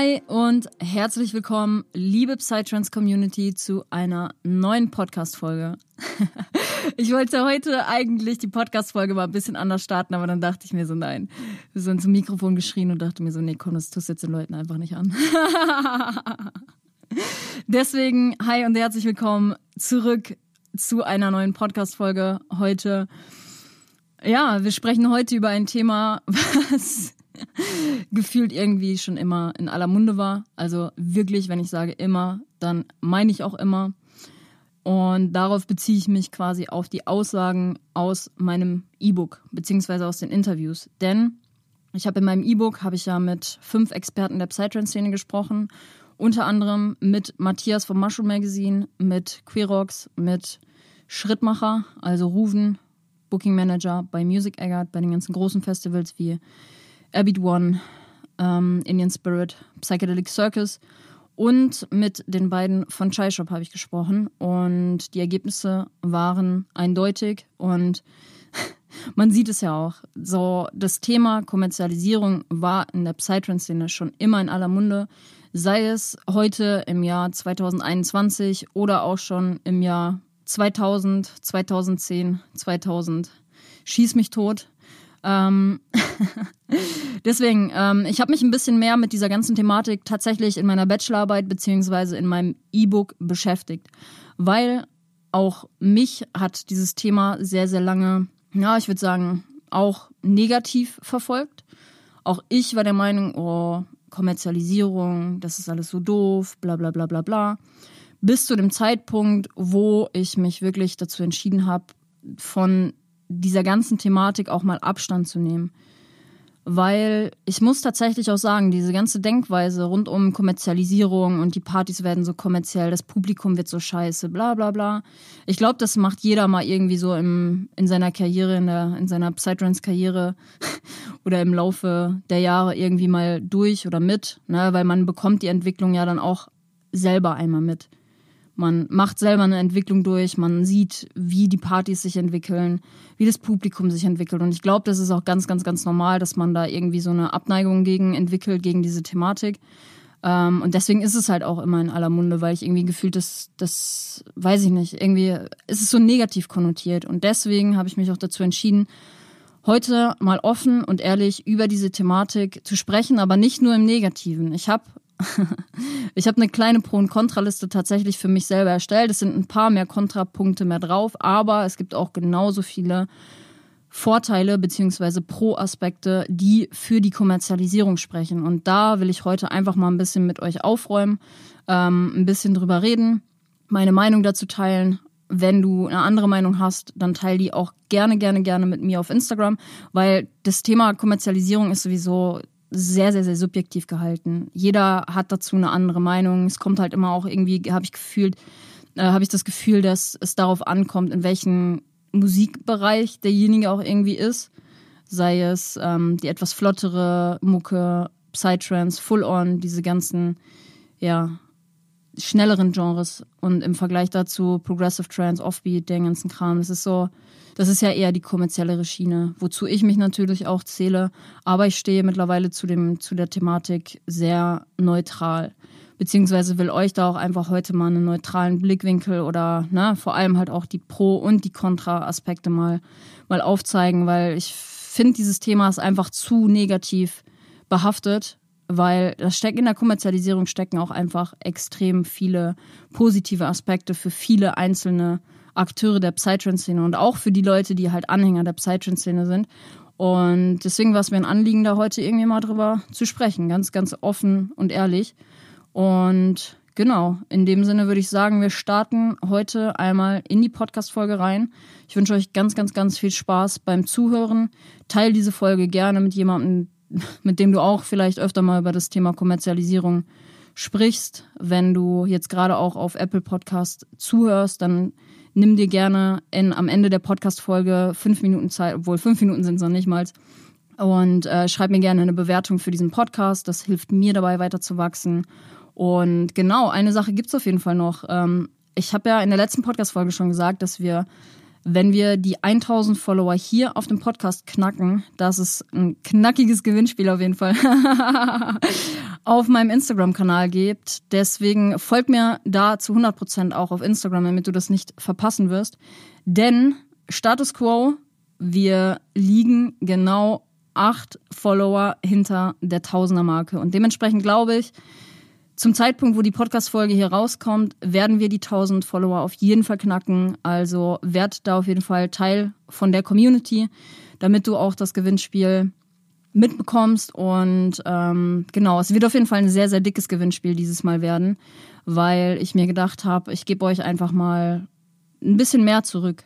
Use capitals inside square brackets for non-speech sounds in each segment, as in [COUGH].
Hi und herzlich willkommen, liebe Psytrance Community, zu einer neuen Podcast-Folge. [LAUGHS] ich wollte heute eigentlich die Podcast-Folge mal ein bisschen anders starten, aber dann dachte ich mir so, nein. Wir sind zum Mikrofon geschrien und dachte mir so, nee, komm, das tust jetzt den Leuten einfach nicht an. [LAUGHS] Deswegen, hi und herzlich willkommen zurück zu einer neuen Podcast-Folge heute. Ja, wir sprechen heute über ein Thema, [LAUGHS] was [LAUGHS] gefühlt irgendwie schon immer in aller Munde war. Also wirklich, wenn ich sage immer, dann meine ich auch immer. Und darauf beziehe ich mich quasi auf die Aussagen aus meinem E-Book, beziehungsweise aus den Interviews. Denn ich habe in meinem E-Book, habe ich ja mit fünf Experten der Psytrance-Szene gesprochen. Unter anderem mit Matthias vom Mushroom Magazine, mit Queerox, mit Schrittmacher, also Ruven, Booking Manager bei Music Eggert, bei den ganzen großen Festivals wie Abbott One, ähm, Indian Spirit, Psychedelic Circus und mit den beiden von Chai Shop habe ich gesprochen und die Ergebnisse waren eindeutig und [LAUGHS] man sieht es ja auch. So, das Thema Kommerzialisierung war in der Psytrance-Szene schon immer in aller Munde. Sei es heute im Jahr 2021 oder auch schon im Jahr 2000, 2010, 2000. Schieß mich tot. Ähm [LAUGHS] Deswegen, ähm, ich habe mich ein bisschen mehr mit dieser ganzen Thematik tatsächlich in meiner Bachelorarbeit beziehungsweise in meinem E-Book beschäftigt, weil auch mich hat dieses Thema sehr, sehr lange, ja, ich würde sagen, auch negativ verfolgt. Auch ich war der Meinung, oh, Kommerzialisierung, das ist alles so doof, bla bla bla bla bla. Bis zu dem Zeitpunkt, wo ich mich wirklich dazu entschieden habe, von dieser ganzen Thematik auch mal Abstand zu nehmen. Weil ich muss tatsächlich auch sagen, diese ganze Denkweise rund um Kommerzialisierung und die Partys werden so kommerziell, das Publikum wird so scheiße, bla bla bla. Ich glaube, das macht jeder mal irgendwie so im, in seiner Karriere, in, der, in seiner Psytrance-Karriere [LAUGHS] oder im Laufe der Jahre irgendwie mal durch oder mit, ne? weil man bekommt die Entwicklung ja dann auch selber einmal mit. Man macht selber eine Entwicklung durch, man sieht, wie die Partys sich entwickeln, wie das Publikum sich entwickelt. Und ich glaube, das ist auch ganz, ganz, ganz normal, dass man da irgendwie so eine Abneigung gegen entwickelt, gegen diese Thematik. Ähm, und deswegen ist es halt auch immer in aller Munde, weil ich irgendwie gefühlt, das, das weiß ich nicht, irgendwie ist es so negativ konnotiert. Und deswegen habe ich mich auch dazu entschieden, heute mal offen und ehrlich über diese Thematik zu sprechen, aber nicht nur im Negativen. Ich habe [LAUGHS] ich habe eine kleine Pro- und Kontraliste tatsächlich für mich selber erstellt. Es sind ein paar mehr Kontrapunkte mehr drauf, aber es gibt auch genauso viele Vorteile bzw. Pro-Aspekte, die für die Kommerzialisierung sprechen. Und da will ich heute einfach mal ein bisschen mit euch aufräumen, ähm, ein bisschen drüber reden, meine Meinung dazu teilen. Wenn du eine andere Meinung hast, dann teile die auch gerne, gerne, gerne mit mir auf Instagram, weil das Thema Kommerzialisierung ist sowieso sehr, sehr, sehr subjektiv gehalten. Jeder hat dazu eine andere Meinung. Es kommt halt immer auch irgendwie, habe ich gefühlt, äh, habe ich das Gefühl, dass es darauf ankommt, in welchem Musikbereich derjenige auch irgendwie ist. Sei es ähm, die etwas flottere Mucke, Psytrance, Full-On, diese ganzen, ja, schnelleren Genres und im Vergleich dazu Progressive Trance, Offbeat, den ganzen Kram. Das ist so, das ist ja eher die kommerziellere Schiene, wozu ich mich natürlich auch zähle. Aber ich stehe mittlerweile zu, dem, zu der Thematik sehr neutral. Beziehungsweise will euch da auch einfach heute mal einen neutralen Blickwinkel oder ne, vor allem halt auch die Pro- und die Kontra-Aspekte mal, mal aufzeigen, weil ich finde, dieses Thema ist einfach zu negativ behaftet, weil das steckt in der Kommerzialisierung stecken auch einfach extrem viele positive Aspekte für viele einzelne Akteure der Psytrance-Szene und auch für die Leute, die halt Anhänger der Psytrance-Szene sind. Und deswegen war es mir ein Anliegen, da heute irgendwie mal drüber zu sprechen, ganz, ganz offen und ehrlich. Und genau, in dem Sinne würde ich sagen, wir starten heute einmal in die Podcast-Folge rein. Ich wünsche euch ganz, ganz, ganz viel Spaß beim Zuhören. Teil diese Folge gerne mit jemandem, [LAUGHS] mit dem du auch vielleicht öfter mal über das Thema Kommerzialisierung sprichst. Wenn du jetzt gerade auch auf Apple Podcast zuhörst, dann nimm dir gerne in, am Ende der Podcast-Folge fünf Minuten Zeit, obwohl fünf Minuten sind es noch nicht mal, und äh, schreib mir gerne eine Bewertung für diesen Podcast. Das hilft mir dabei weiter zu wachsen. Und genau, eine Sache gibt es auf jeden Fall noch. Ähm, ich habe ja in der letzten Podcast-Folge schon gesagt, dass wir, wenn wir die 1000 Follower hier auf dem Podcast knacken, das ist ein knackiges Gewinnspiel auf jeden Fall, [LAUGHS] auf meinem Instagram-Kanal gibt. Deswegen folgt mir da zu 100% auch auf Instagram, damit du das nicht verpassen wirst. Denn Status Quo, wir liegen genau acht Follower hinter der Tausender-Marke. Und dementsprechend glaube ich, zum Zeitpunkt, wo die Podcast-Folge hier rauskommt, werden wir die 1000 Follower auf jeden Fall knacken. Also werd da auf jeden Fall Teil von der Community, damit du auch das Gewinnspiel mitbekommst. Und ähm, genau, es wird auf jeden Fall ein sehr, sehr dickes Gewinnspiel dieses Mal werden, weil ich mir gedacht habe, ich gebe euch einfach mal ein bisschen mehr zurück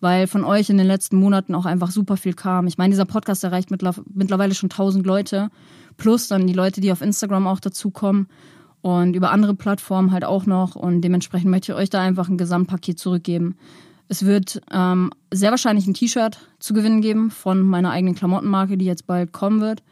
weil von euch in den letzten Monaten auch einfach super viel kam. Ich meine, dieser Podcast erreicht mittlerweile schon 1000 Leute, plus dann die Leute, die auf Instagram auch dazukommen und über andere Plattformen halt auch noch. Und dementsprechend möchte ich euch da einfach ein Gesamtpaket zurückgeben. Es wird ähm, sehr wahrscheinlich ein T-Shirt zu gewinnen geben von meiner eigenen Klamottenmarke, die jetzt bald kommen wird.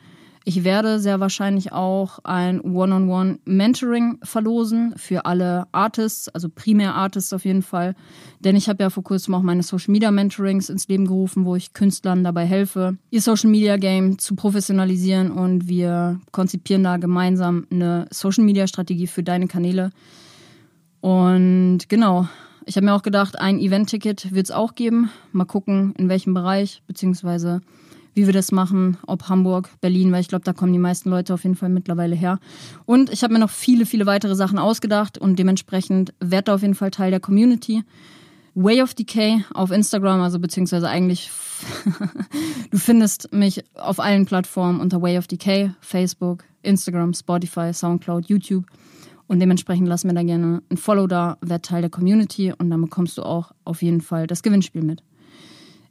Ich werde sehr wahrscheinlich auch ein One-on-One-Mentoring verlosen für alle Artists, also primär Artists auf jeden Fall. Denn ich habe ja vor kurzem auch meine Social Media Mentorings ins Leben gerufen, wo ich Künstlern dabei helfe, ihr Social Media Game zu professionalisieren und wir konzipieren da gemeinsam eine Social Media Strategie für deine Kanäle. Und genau, ich habe mir auch gedacht, ein Event-Ticket wird es auch geben. Mal gucken, in welchem Bereich, beziehungsweise wie wir das machen, ob Hamburg, Berlin, weil ich glaube, da kommen die meisten Leute auf jeden Fall mittlerweile her. Und ich habe mir noch viele, viele weitere Sachen ausgedacht und dementsprechend werde auf jeden Fall Teil der Community. Way of Decay auf Instagram, also beziehungsweise eigentlich, [LAUGHS] du findest mich auf allen Plattformen unter Way of Decay, Facebook, Instagram, Spotify, Soundcloud, YouTube. Und dementsprechend lass mir da gerne ein Follow da, werd Teil der Community und dann bekommst du auch auf jeden Fall das Gewinnspiel mit.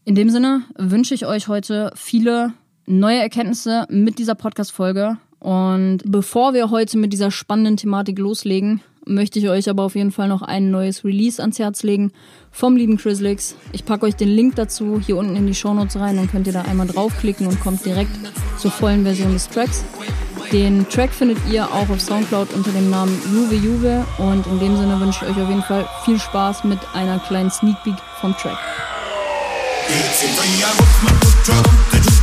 In dem Sinne wünsche ich euch heute viele neue Erkenntnisse mit dieser Podcast-Folge. Und bevor wir heute mit dieser spannenden Thematik loslegen, möchte ich euch aber auf jeden Fall noch ein neues Release ans Herz legen vom lieben Chrislix. Ich packe euch den Link dazu hier unten in die Shownotes rein, dann könnt ihr da einmal draufklicken und kommt direkt zur vollen Version des Tracks. Den Track findet ihr auch auf Soundcloud unter dem Namen Juve Juve und in dem Sinne wünsche ich euch auf jeden Fall viel Spaß mit einer kleinen Sneak Peek vom Track. It's in the air with my drum, Das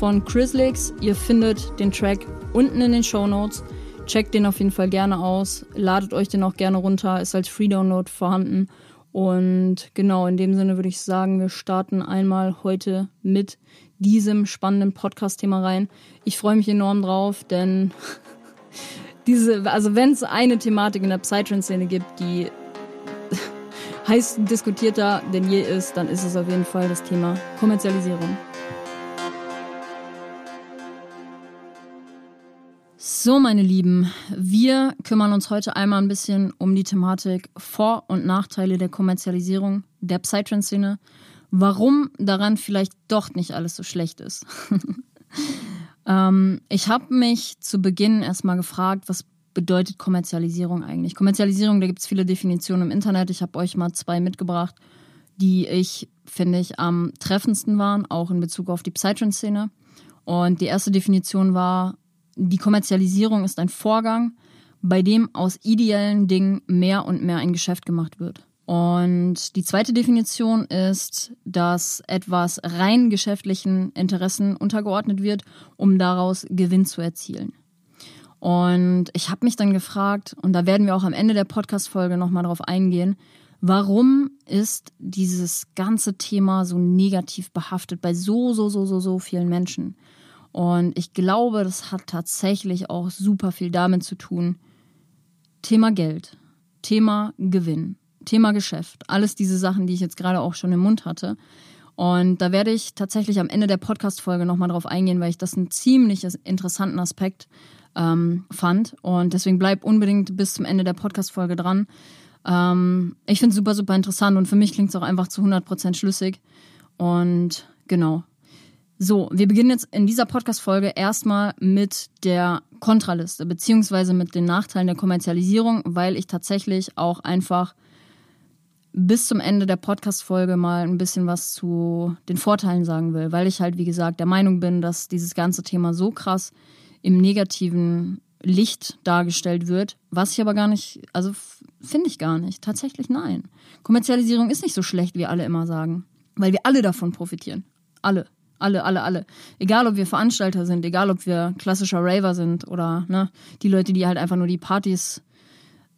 von Chrislix. Ihr findet den Track unten in den Show Notes. Checkt den auf jeden Fall gerne aus. Ladet euch den auch gerne runter. Ist als Free Download vorhanden. Und genau in dem Sinne würde ich sagen, wir starten einmal heute mit diesem spannenden Podcast-Thema rein. Ich freue mich enorm drauf, denn [LAUGHS] diese, also wenn es eine Thematik in der Psytrance-Szene gibt, die [LAUGHS] heiß diskutierter denn je ist, dann ist es auf jeden Fall das Thema Kommerzialisierung. So, meine Lieben, wir kümmern uns heute einmal ein bisschen um die Thematik Vor- und Nachteile der Kommerzialisierung der Psytrance-Szene. Warum daran vielleicht doch nicht alles so schlecht ist. [LAUGHS] ähm, ich habe mich zu Beginn erstmal gefragt, was bedeutet Kommerzialisierung eigentlich? Kommerzialisierung, da gibt es viele Definitionen im Internet. Ich habe euch mal zwei mitgebracht, die ich, finde ich, am treffendsten waren, auch in Bezug auf die Psytrance-Szene. Und die erste Definition war, die Kommerzialisierung ist ein Vorgang, bei dem aus ideellen Dingen mehr und mehr ein Geschäft gemacht wird. Und die zweite Definition ist, dass etwas rein geschäftlichen Interessen untergeordnet wird, um daraus Gewinn zu erzielen. Und ich habe mich dann gefragt, und da werden wir auch am Ende der Podcast-Folge nochmal drauf eingehen, warum ist dieses ganze Thema so negativ behaftet bei so, so, so, so, so vielen Menschen? Und ich glaube, das hat tatsächlich auch super viel damit zu tun. Thema Geld, Thema Gewinn. Thema Geschäft. Alles diese Sachen, die ich jetzt gerade auch schon im Mund hatte. Und da werde ich tatsächlich am Ende der Podcast-Folge nochmal drauf eingehen, weil ich das einen ziemlich interessanten Aspekt ähm, fand. Und deswegen bleib unbedingt bis zum Ende der Podcast-Folge dran. Ähm, ich finde es super, super interessant und für mich klingt es auch einfach zu 100% schlüssig. Und genau. So, wir beginnen jetzt in dieser Podcast-Folge erstmal mit der Kontraliste, beziehungsweise mit den Nachteilen der Kommerzialisierung, weil ich tatsächlich auch einfach bis zum Ende der Podcast-Folge mal ein bisschen was zu den Vorteilen sagen will, weil ich halt, wie gesagt, der Meinung bin, dass dieses ganze Thema so krass im negativen Licht dargestellt wird, was ich aber gar nicht, also finde ich gar nicht. Tatsächlich nein. Kommerzialisierung ist nicht so schlecht, wie alle immer sagen, weil wir alle davon profitieren. Alle. Alle, alle, alle. Egal, ob wir Veranstalter sind, egal, ob wir klassischer Raver sind oder ne, die Leute, die halt einfach nur die Partys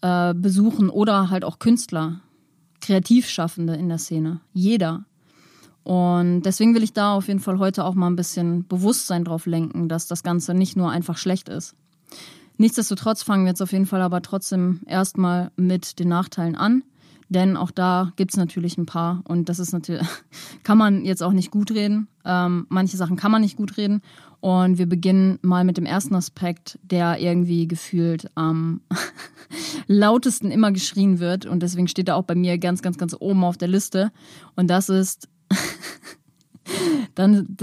äh, besuchen oder halt auch Künstler. Kreativschaffende in der Szene. Jeder. Und deswegen will ich da auf jeden Fall heute auch mal ein bisschen Bewusstsein drauf lenken, dass das Ganze nicht nur einfach schlecht ist. Nichtsdestotrotz fangen wir jetzt auf jeden Fall aber trotzdem erstmal mit den Nachteilen an. Denn auch da gibt es natürlich ein paar und das ist natürlich, [LAUGHS] kann man jetzt auch nicht gut reden. Ähm, manche Sachen kann man nicht gut reden. Und wir beginnen mal mit dem ersten Aspekt, der irgendwie gefühlt am [LAUGHS] lautesten immer geschrien wird. Und deswegen steht er auch bei mir ganz, ganz, ganz oben auf der Liste. Und das ist [LAUGHS] dann.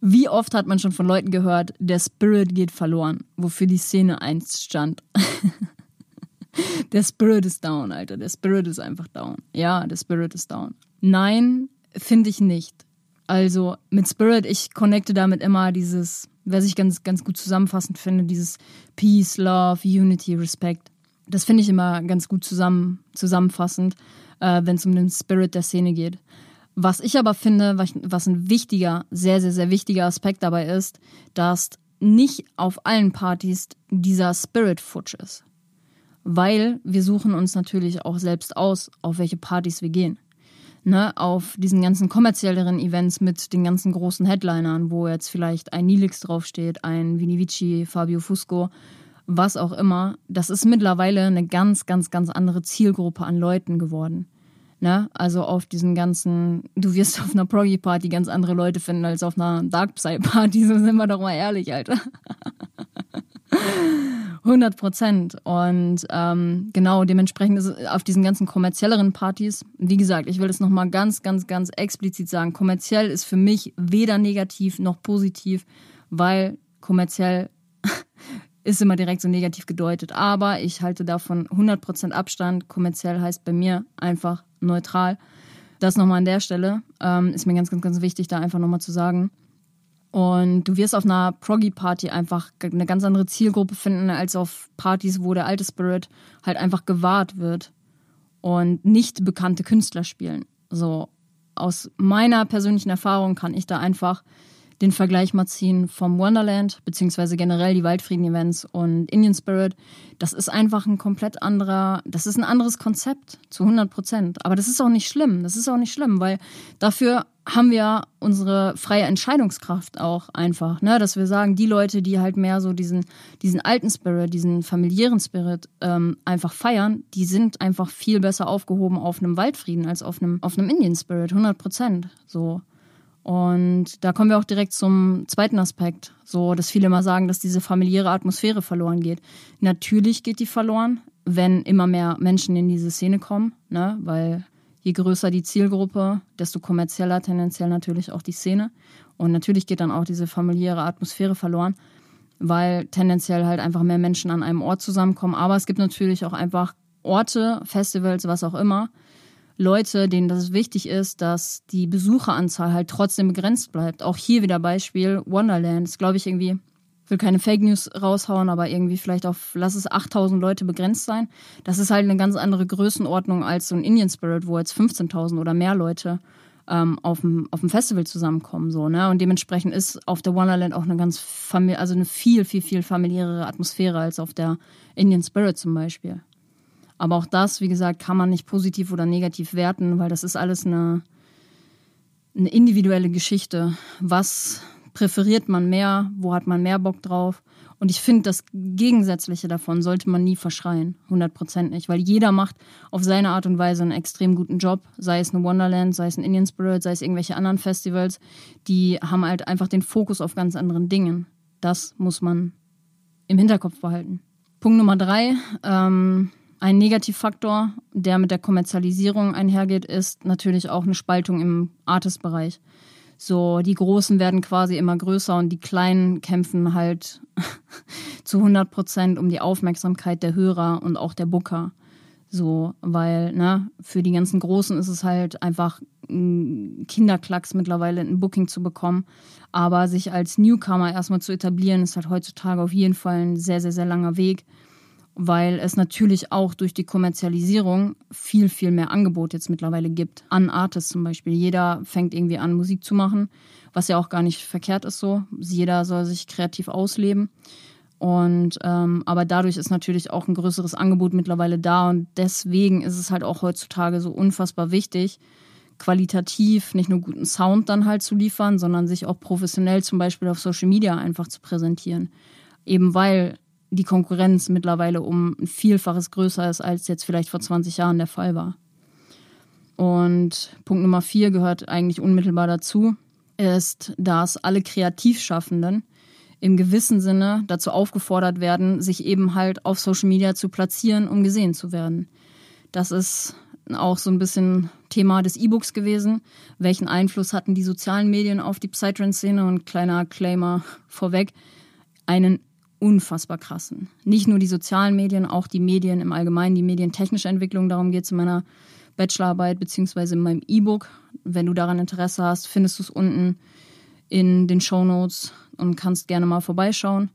Wie oft hat man schon von Leuten gehört, der Spirit geht verloren, wofür die Szene einst stand? Der Spirit ist down, Alter. Der Spirit ist einfach down. Ja, der Spirit ist down. Nein, finde ich nicht. Also mit Spirit, ich connecte damit immer dieses, was ich ganz, ganz gut zusammenfassend finde, dieses Peace, Love, Unity, Respect. Das finde ich immer ganz gut zusammen, zusammenfassend, äh, wenn es um den Spirit der Szene geht. Was ich aber finde, was, was ein wichtiger, sehr, sehr, sehr wichtiger Aspekt dabei ist, dass nicht auf allen Partys dieser Spirit futsch ist. Weil wir suchen uns natürlich auch selbst aus, auf welche Partys wir gehen ne, auf diesen ganzen kommerzielleren Events mit den ganzen großen Headlinern, wo jetzt vielleicht ein Nilix draufsteht, ein Vinivici, Fabio Fusco, was auch immer, das ist mittlerweile eine ganz, ganz, ganz andere Zielgruppe an Leuten geworden. Ne? Also auf diesen ganzen, du wirst [LAUGHS] auf einer Proggy-Party ganz andere Leute finden als auf einer Dark Psy-Party, [LAUGHS] so sind wir doch mal ehrlich, Alter. [LAUGHS] 100 Prozent. Und ähm, genau, dementsprechend ist es auf diesen ganzen kommerzielleren Partys, wie gesagt, ich will es nochmal ganz, ganz, ganz explizit sagen, kommerziell ist für mich weder negativ noch positiv, weil kommerziell ist immer direkt so negativ gedeutet. Aber ich halte davon 100 Prozent Abstand. Kommerziell heißt bei mir einfach neutral. Das nochmal an der Stelle. Ähm, ist mir ganz, ganz, ganz wichtig, da einfach nochmal zu sagen. Und du wirst auf einer Proggy-Party einfach eine ganz andere Zielgruppe finden, als auf Partys, wo der alte Spirit halt einfach gewahrt wird und nicht bekannte Künstler spielen. So, aus meiner persönlichen Erfahrung kann ich da einfach den Vergleich mal ziehen vom Wonderland, beziehungsweise generell die Waldfrieden-Events und Indian Spirit. Das ist einfach ein komplett anderer, das ist ein anderes Konzept zu 100 Prozent. Aber das ist auch nicht schlimm. Das ist auch nicht schlimm, weil dafür haben wir unsere freie Entscheidungskraft auch einfach, ne? dass wir sagen, die Leute, die halt mehr so diesen, diesen alten Spirit, diesen familiären Spirit ähm, einfach feiern, die sind einfach viel besser aufgehoben auf einem Waldfrieden als auf einem, auf einem Indian Spirit, 100 Prozent. So. Und da kommen wir auch direkt zum zweiten Aspekt, so dass viele immer sagen, dass diese familiäre Atmosphäre verloren geht. Natürlich geht die verloren, wenn immer mehr Menschen in diese Szene kommen, ne? weil je größer die Zielgruppe, desto kommerzieller tendenziell natürlich auch die Szene. Und natürlich geht dann auch diese familiäre Atmosphäre verloren. weil tendenziell halt einfach mehr Menschen an einem Ort zusammenkommen. Aber es gibt natürlich auch einfach Orte, Festivals, was auch immer, Leute, denen das wichtig ist, dass die Besucheranzahl halt trotzdem begrenzt bleibt. Auch hier wieder Beispiel Wonderland. Das glaube ich irgendwie, will keine Fake News raushauen, aber irgendwie vielleicht auf, lass es 8000 Leute begrenzt sein. Das ist halt eine ganz andere Größenordnung als so ein Indian Spirit, wo jetzt 15.000 oder mehr Leute ähm, auf, dem, auf dem Festival zusammenkommen. So, ne? Und dementsprechend ist auf der Wonderland auch eine ganz also eine viel, viel, viel familiärere Atmosphäre als auf der Indian Spirit zum Beispiel. Aber auch das, wie gesagt, kann man nicht positiv oder negativ werten, weil das ist alles eine, eine individuelle Geschichte. Was präferiert man mehr? Wo hat man mehr Bock drauf? Und ich finde, das Gegensätzliche davon sollte man nie verschreien. 100 Prozent nicht. Weil jeder macht auf seine Art und Weise einen extrem guten Job. Sei es eine Wonderland, sei es ein Indian Spirit, sei es irgendwelche anderen Festivals. Die haben halt einfach den Fokus auf ganz anderen Dingen. Das muss man im Hinterkopf behalten. Punkt Nummer drei. Ähm, ein Negativfaktor, der mit der Kommerzialisierung einhergeht, ist natürlich auch eine Spaltung im Artist-Bereich. So, die Großen werden quasi immer größer und die Kleinen kämpfen halt [LAUGHS] zu 100 Prozent um die Aufmerksamkeit der Hörer und auch der Booker. So, weil, ne, für die ganzen Großen ist es halt einfach ein Kinderklacks mittlerweile ein Booking zu bekommen. Aber sich als Newcomer erstmal zu etablieren, ist halt heutzutage auf jeden Fall ein sehr, sehr, sehr langer Weg weil es natürlich auch durch die Kommerzialisierung viel, viel mehr Angebot jetzt mittlerweile gibt. An Artists zum Beispiel. Jeder fängt irgendwie an, Musik zu machen, was ja auch gar nicht verkehrt ist so. Jeder soll sich kreativ ausleben. Und ähm, aber dadurch ist natürlich auch ein größeres Angebot mittlerweile da und deswegen ist es halt auch heutzutage so unfassbar wichtig, qualitativ nicht nur guten Sound dann halt zu liefern, sondern sich auch professionell zum Beispiel auf Social Media einfach zu präsentieren. Eben weil die Konkurrenz mittlerweile um ein Vielfaches größer ist, als jetzt vielleicht vor 20 Jahren der Fall war. Und Punkt Nummer vier gehört eigentlich unmittelbar dazu, ist, dass alle Kreativschaffenden im gewissen Sinne dazu aufgefordert werden, sich eben halt auf Social Media zu platzieren, um gesehen zu werden. Das ist auch so ein bisschen Thema des E-Books gewesen. Welchen Einfluss hatten die sozialen Medien auf die Psytrance-Szene? Und kleiner Claimer vorweg, einen unfassbar krassen. Nicht nur die sozialen Medien, auch die Medien im Allgemeinen, die medientechnische Entwicklung. Darum geht es in meiner Bachelorarbeit beziehungsweise in meinem E-Book. Wenn du daran Interesse hast, findest du es unten in den Show Notes und kannst gerne mal vorbeischauen.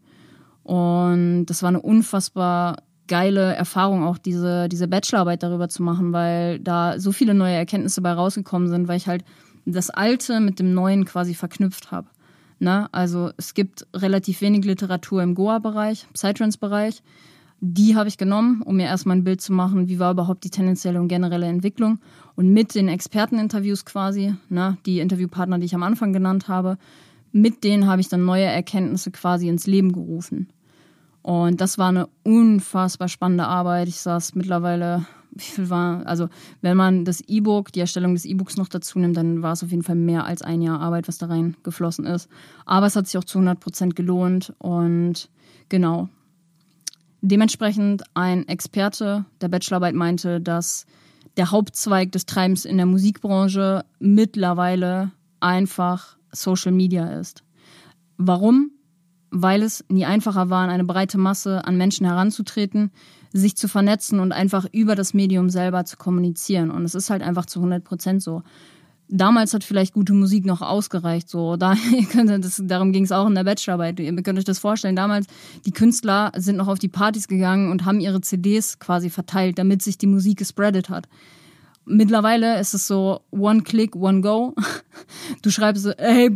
Und das war eine unfassbar geile Erfahrung, auch diese, diese Bachelorarbeit darüber zu machen, weil da so viele neue Erkenntnisse bei rausgekommen sind, weil ich halt das Alte mit dem Neuen quasi verknüpft habe. Ne? Also es gibt relativ wenig Literatur im Goa-Bereich, Psytrance-Bereich. Die habe ich genommen, um mir erstmal ein Bild zu machen, wie war überhaupt die tendenzielle und generelle Entwicklung. Und mit den Experteninterviews quasi, ne, die Interviewpartner, die ich am Anfang genannt habe, mit denen habe ich dann neue Erkenntnisse quasi ins Leben gerufen. Und das war eine unfassbar spannende Arbeit. Ich saß mittlerweile wie viel war, also wenn man das E-Book, die Erstellung des E-Books noch dazu nimmt, dann war es auf jeden Fall mehr als ein Jahr Arbeit, was da reingeflossen ist. Aber es hat sich auch zu 100 Prozent gelohnt und genau. Dementsprechend ein Experte der Bachelorarbeit meinte, dass der Hauptzweig des Treibens in der Musikbranche mittlerweile einfach Social Media ist. Warum? Weil es nie einfacher war, an eine breite Masse an Menschen heranzutreten, sich zu vernetzen und einfach über das Medium selber zu kommunizieren. Und es ist halt einfach zu 100 Prozent so. Damals hat vielleicht gute Musik noch ausgereicht, so. Da, [LAUGHS] ihr könnt, das, darum ging es auch in der Bachelorarbeit. Ihr könnt euch das vorstellen. Damals, die Künstler sind noch auf die Partys gegangen und haben ihre CDs quasi verteilt, damit sich die Musik gespreadet hat. Mittlerweile ist es so one click, one go. [LAUGHS] Du schreibst so, hey,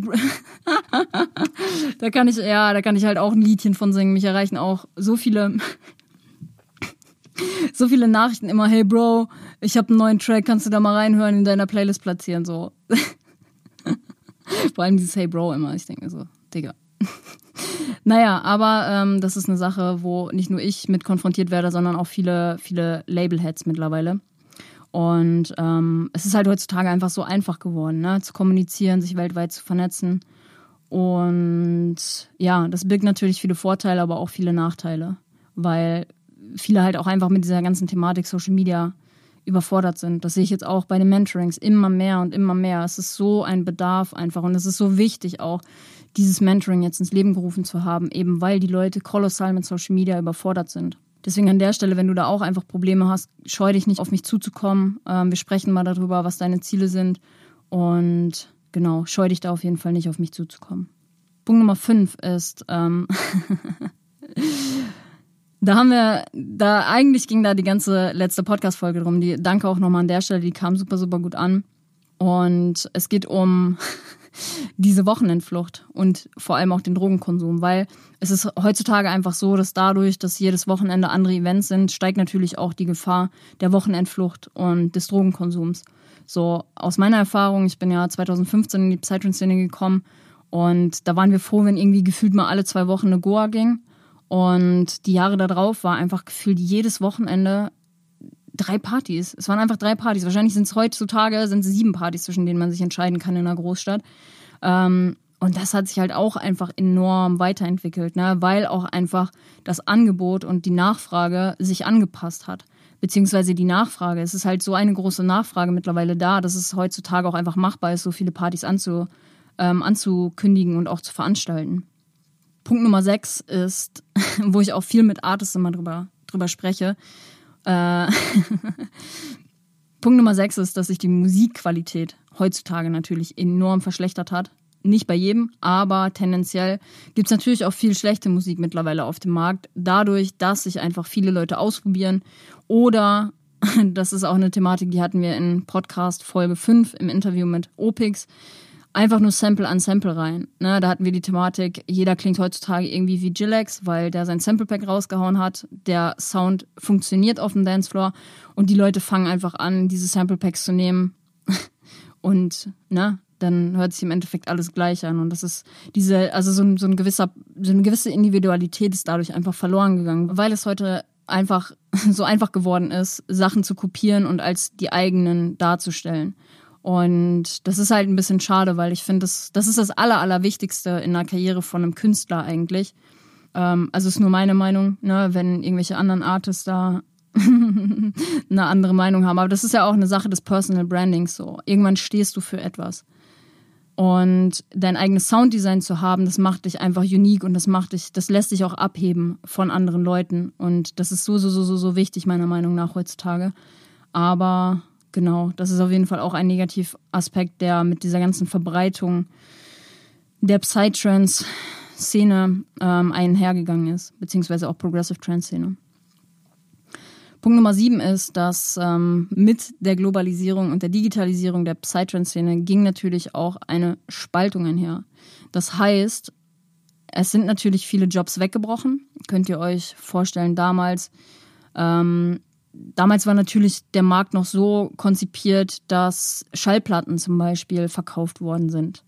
[LAUGHS] da kann ich, ja, da kann ich halt auch ein Liedchen von singen. Mich erreichen auch so viele [LAUGHS] so viele Nachrichten immer, hey Bro, ich habe einen neuen Track, kannst du da mal reinhören, in deiner Playlist platzieren, so. [LAUGHS] Vor allem dieses Hey Bro immer, ich denke mir so, Digga. [LAUGHS] naja, aber ähm, das ist eine Sache, wo nicht nur ich mit konfrontiert werde, sondern auch viele, viele Labelheads mittlerweile. Und ähm, es ist halt heutzutage einfach so einfach geworden, ne? zu kommunizieren, sich weltweit zu vernetzen. Und ja, das birgt natürlich viele Vorteile, aber auch viele Nachteile. Weil viele halt auch einfach mit dieser ganzen Thematik Social Media überfordert sind. Das sehe ich jetzt auch bei den Mentorings immer mehr und immer mehr. Es ist so ein Bedarf einfach und es ist so wichtig auch, dieses Mentoring jetzt ins Leben gerufen zu haben, eben weil die Leute kolossal mit Social Media überfordert sind. Deswegen an der Stelle, wenn du da auch einfach Probleme hast, scheu dich nicht auf mich zuzukommen. Ähm, wir sprechen mal darüber, was deine Ziele sind und genau, scheu dich da auf jeden Fall nicht auf mich zuzukommen. Punkt Nummer fünf ist, ähm, [LAUGHS] da haben wir, da eigentlich ging da die ganze letzte Podcast-Folge drum. Die, danke auch nochmal an der Stelle, die kam super, super gut an. Und es geht um [LAUGHS] diese Wochenendflucht und vor allem auch den Drogenkonsum, weil es ist heutzutage einfach so, dass dadurch, dass jedes Wochenende andere Events sind, steigt natürlich auch die Gefahr der Wochenendflucht und des Drogenkonsums. So aus meiner Erfahrung, ich bin ja 2015 in die Psytrance-Szene gekommen und da waren wir froh, wenn irgendwie gefühlt mal alle zwei Wochen eine Goa ging. Und die Jahre darauf war einfach gefühlt jedes Wochenende drei Partys. Es waren einfach drei Partys. Wahrscheinlich sind es heutzutage sind sieben Partys, zwischen denen man sich entscheiden kann in einer Großstadt. Ähm, und das hat sich halt auch einfach enorm weiterentwickelt, ne? weil auch einfach das Angebot und die Nachfrage sich angepasst hat. Beziehungsweise die Nachfrage. Es ist halt so eine große Nachfrage mittlerweile da, dass es heutzutage auch einfach machbar ist, so viele Partys anzu, ähm, anzukündigen und auch zu veranstalten. Punkt Nummer sechs ist, [LAUGHS] wo ich auch viel mit Artists immer drüber, drüber spreche. Äh, [LAUGHS] Punkt Nummer sechs ist, dass sich die Musikqualität heutzutage natürlich enorm verschlechtert hat. Nicht bei jedem, aber tendenziell gibt es natürlich auch viel schlechte Musik mittlerweile auf dem Markt. Dadurch, dass sich einfach viele Leute ausprobieren oder [LAUGHS] das ist auch eine Thematik, die hatten wir in Podcast Folge 5 im Interview mit Opix einfach nur Sample an Sample rein. Ne, da hatten wir die Thematik, jeder klingt heutzutage irgendwie wie Gilex, weil der sein Sample Pack rausgehauen hat. Der Sound funktioniert auf dem Dancefloor und die Leute fangen einfach an, diese Sample Packs zu nehmen [LAUGHS] und ne, dann hört sich im Endeffekt alles gleich an. Und das ist diese, also so so ein gewisser, so eine gewisse Individualität ist dadurch einfach verloren gegangen, weil es heute einfach [LAUGHS] so einfach geworden ist, Sachen zu kopieren und als die eigenen darzustellen. Und das ist halt ein bisschen schade, weil ich finde, das, das ist das Aller, Allerwichtigste in der Karriere von einem Künstler eigentlich. Ähm, also ist nur meine Meinung, ne, wenn irgendwelche anderen Artists da [LAUGHS] eine andere Meinung haben. Aber das ist ja auch eine Sache des Personal Brandings so. Irgendwann stehst du für etwas. Und dein eigenes Sounddesign zu haben, das macht dich einfach unique und das macht dich, das lässt dich auch abheben von anderen Leuten. Und das ist so, so, so, so, so wichtig, meiner Meinung nach, heutzutage. Aber genau, das ist auf jeden Fall auch ein Negativaspekt, der mit dieser ganzen Verbreitung der Psytrance-Szene ähm, einhergegangen ist, beziehungsweise auch Progressive Trance-Szene. Punkt Nummer sieben ist, dass ähm, mit der Globalisierung und der Digitalisierung der Psytrance-Szene ging natürlich auch eine Spaltung einher. Das heißt, es sind natürlich viele Jobs weggebrochen. Könnt ihr euch vorstellen, damals ähm, damals war natürlich der Markt noch so konzipiert, dass Schallplatten zum Beispiel verkauft worden sind.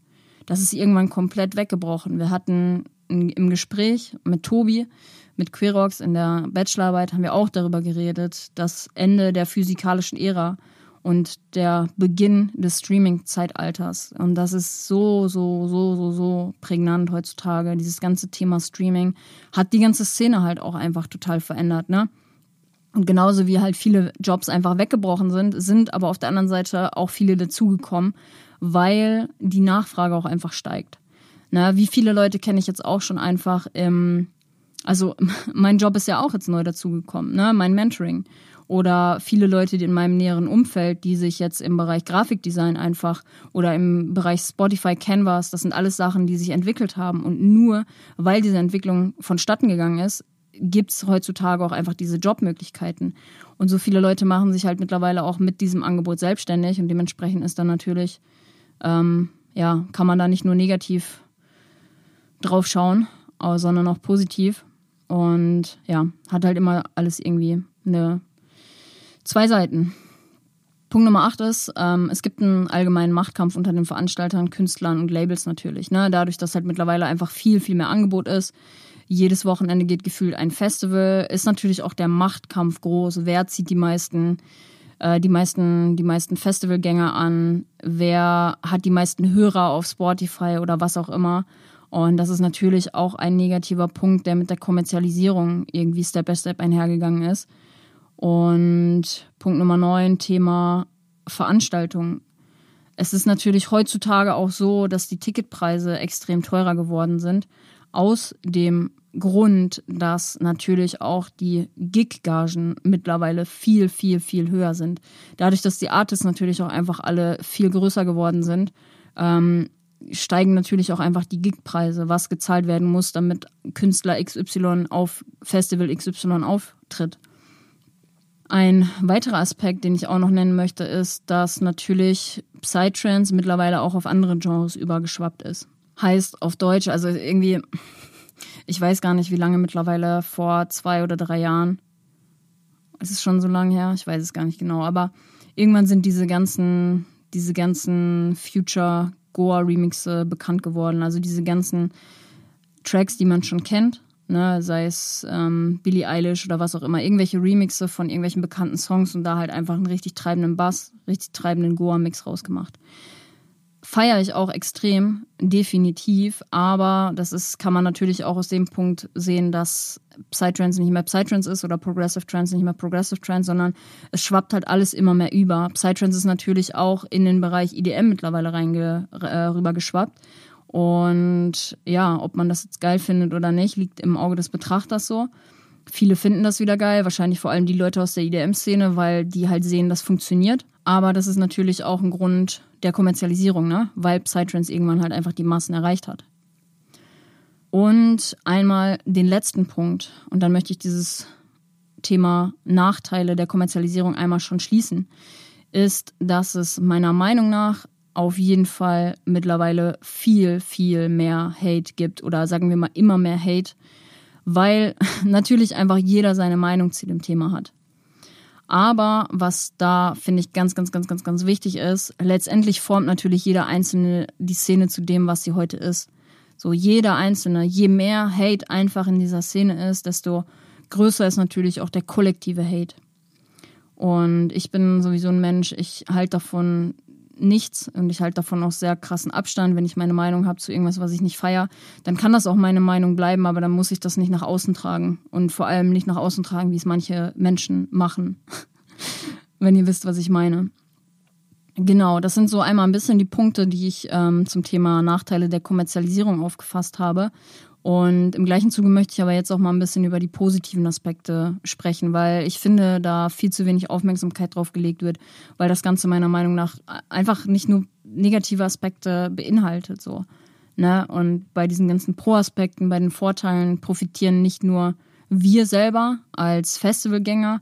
Das ist irgendwann komplett weggebrochen. Wir hatten im Gespräch mit Tobi, mit Querox in der Bachelorarbeit, haben wir auch darüber geredet, das Ende der physikalischen Ära und der Beginn des Streaming-Zeitalters. Und das ist so, so, so, so, so prägnant heutzutage. Dieses ganze Thema Streaming hat die ganze Szene halt auch einfach total verändert, ne? Und genauso wie halt viele Jobs einfach weggebrochen sind, sind aber auf der anderen Seite auch viele dazugekommen, weil die Nachfrage auch einfach steigt. Na, wie viele Leute kenne ich jetzt auch schon einfach im, also [LAUGHS] mein Job ist ja auch jetzt neu dazugekommen, ne? mein Mentoring. Oder viele Leute in meinem näheren Umfeld, die sich jetzt im Bereich Grafikdesign einfach oder im Bereich Spotify Canvas, das sind alles Sachen, die sich entwickelt haben. Und nur weil diese Entwicklung vonstatten gegangen ist, gibt es heutzutage auch einfach diese Jobmöglichkeiten. Und so viele Leute machen sich halt mittlerweile auch mit diesem Angebot selbstständig und dementsprechend ist dann natürlich, ähm, ja, kann man da nicht nur negativ drauf schauen, sondern auch positiv. Und ja, hat halt immer alles irgendwie eine zwei Seiten. Punkt Nummer 8 ist, ähm, es gibt einen allgemeinen Machtkampf unter den Veranstaltern, Künstlern und Labels natürlich. Ne? Dadurch, dass halt mittlerweile einfach viel, viel mehr Angebot ist, jedes Wochenende geht gefühlt ein Festival, ist natürlich auch der Machtkampf groß. Wer zieht die meisten, äh, die meisten, die meisten Festivalgänger an? Wer hat die meisten Hörer auf Spotify oder was auch immer? Und das ist natürlich auch ein negativer Punkt, der mit der Kommerzialisierung irgendwie Step by Step einhergegangen ist. Und Punkt Nummer 9, Thema Veranstaltungen. Es ist natürlich heutzutage auch so, dass die Ticketpreise extrem teurer geworden sind. Aus dem Grund, dass natürlich auch die Gig-Gagen mittlerweile viel, viel, viel höher sind. Dadurch, dass die Artists natürlich auch einfach alle viel größer geworden sind, ähm, steigen natürlich auch einfach die Gig-Preise, was gezahlt werden muss, damit Künstler XY auf Festival XY auftritt. Ein weiterer Aspekt, den ich auch noch nennen möchte, ist, dass natürlich Psytrance mittlerweile auch auf andere Genres übergeschwappt ist. Heißt auf Deutsch, also irgendwie, ich weiß gar nicht, wie lange mittlerweile, vor zwei oder drei Jahren. Es ist schon so lange her, ich weiß es gar nicht genau, aber irgendwann sind diese ganzen, diese ganzen Future Goa Remixe bekannt geworden. Also diese ganzen Tracks, die man schon kennt, ne, sei es ähm, Billie Eilish oder was auch immer, irgendwelche Remixe von irgendwelchen bekannten Songs und da halt einfach einen richtig treibenden Bass, richtig treibenden Goa-Mix rausgemacht feiere ich auch extrem, definitiv. Aber das ist, kann man natürlich auch aus dem Punkt sehen, dass Psytrance nicht mehr Psytrance ist oder Progressive Trance nicht mehr Progressive Trance, sondern es schwappt halt alles immer mehr über. Psytrance ist natürlich auch in den Bereich IDM mittlerweile reinge, äh, rüber geschwappt. Und ja, ob man das jetzt geil findet oder nicht, liegt im Auge des Betrachters so. Viele finden das wieder geil, wahrscheinlich vor allem die Leute aus der IDM-Szene, weil die halt sehen, das funktioniert. Aber das ist natürlich auch ein Grund der Kommerzialisierung, ne? weil Psytrance irgendwann halt einfach die Massen erreicht hat. Und einmal den letzten Punkt, und dann möchte ich dieses Thema Nachteile der Kommerzialisierung einmal schon schließen, ist, dass es meiner Meinung nach auf jeden Fall mittlerweile viel, viel mehr Hate gibt oder sagen wir mal immer mehr Hate, weil [LAUGHS] natürlich einfach jeder seine Meinung zu dem Thema hat. Aber was da, finde ich, ganz, ganz, ganz, ganz, ganz wichtig ist, letztendlich formt natürlich jeder Einzelne die Szene zu dem, was sie heute ist. So jeder Einzelne, je mehr Hate einfach in dieser Szene ist, desto größer ist natürlich auch der kollektive Hate. Und ich bin sowieso ein Mensch, ich halte davon nichts und ich halte davon auch sehr krassen Abstand. Wenn ich meine Meinung habe zu irgendwas, was ich nicht feiere, dann kann das auch meine Meinung bleiben, aber dann muss ich das nicht nach außen tragen und vor allem nicht nach außen tragen, wie es manche Menschen machen. [LAUGHS] Wenn ihr wisst, was ich meine. Genau, das sind so einmal ein bisschen die Punkte, die ich ähm, zum Thema Nachteile der Kommerzialisierung aufgefasst habe. Und im gleichen Zuge möchte ich aber jetzt auch mal ein bisschen über die positiven Aspekte sprechen, weil ich finde, da viel zu wenig Aufmerksamkeit drauf gelegt wird, weil das Ganze meiner Meinung nach einfach nicht nur negative Aspekte beinhaltet, so. Ne? Und bei diesen ganzen Pro-Aspekten, bei den Vorteilen profitieren nicht nur wir selber als Festivalgänger,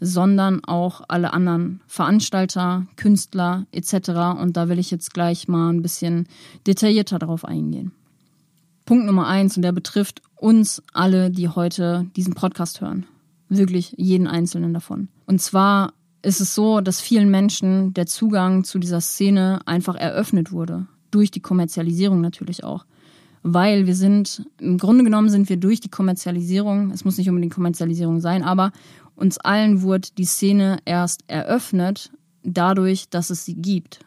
sondern auch alle anderen Veranstalter, Künstler etc. Und da will ich jetzt gleich mal ein bisschen detaillierter drauf eingehen. Punkt Nummer eins und der betrifft uns alle, die heute diesen Podcast hören. Wirklich jeden einzelnen davon. Und zwar ist es so, dass vielen Menschen der Zugang zu dieser Szene einfach eröffnet wurde. Durch die Kommerzialisierung natürlich auch. Weil wir sind, im Grunde genommen sind wir durch die Kommerzialisierung, es muss nicht unbedingt Kommerzialisierung sein, aber uns allen wurde die Szene erst eröffnet, dadurch, dass es sie gibt.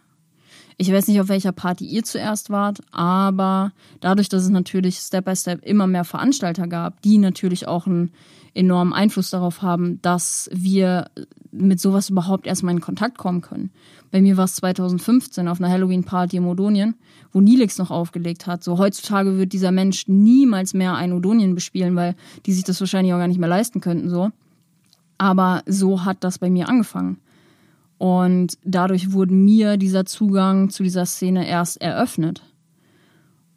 Ich weiß nicht, auf welcher Party ihr zuerst wart, aber dadurch, dass es natürlich Step by Step immer mehr Veranstalter gab, die natürlich auch einen enormen Einfluss darauf haben, dass wir mit sowas überhaupt erstmal in Kontakt kommen können. Bei mir war es 2015 auf einer Halloween-Party in Odonien, wo Nilix noch aufgelegt hat. So heutzutage wird dieser Mensch niemals mehr ein Odonien bespielen, weil die sich das wahrscheinlich auch gar nicht mehr leisten könnten, so. Aber so hat das bei mir angefangen. Und dadurch wurde mir dieser Zugang zu dieser Szene erst eröffnet.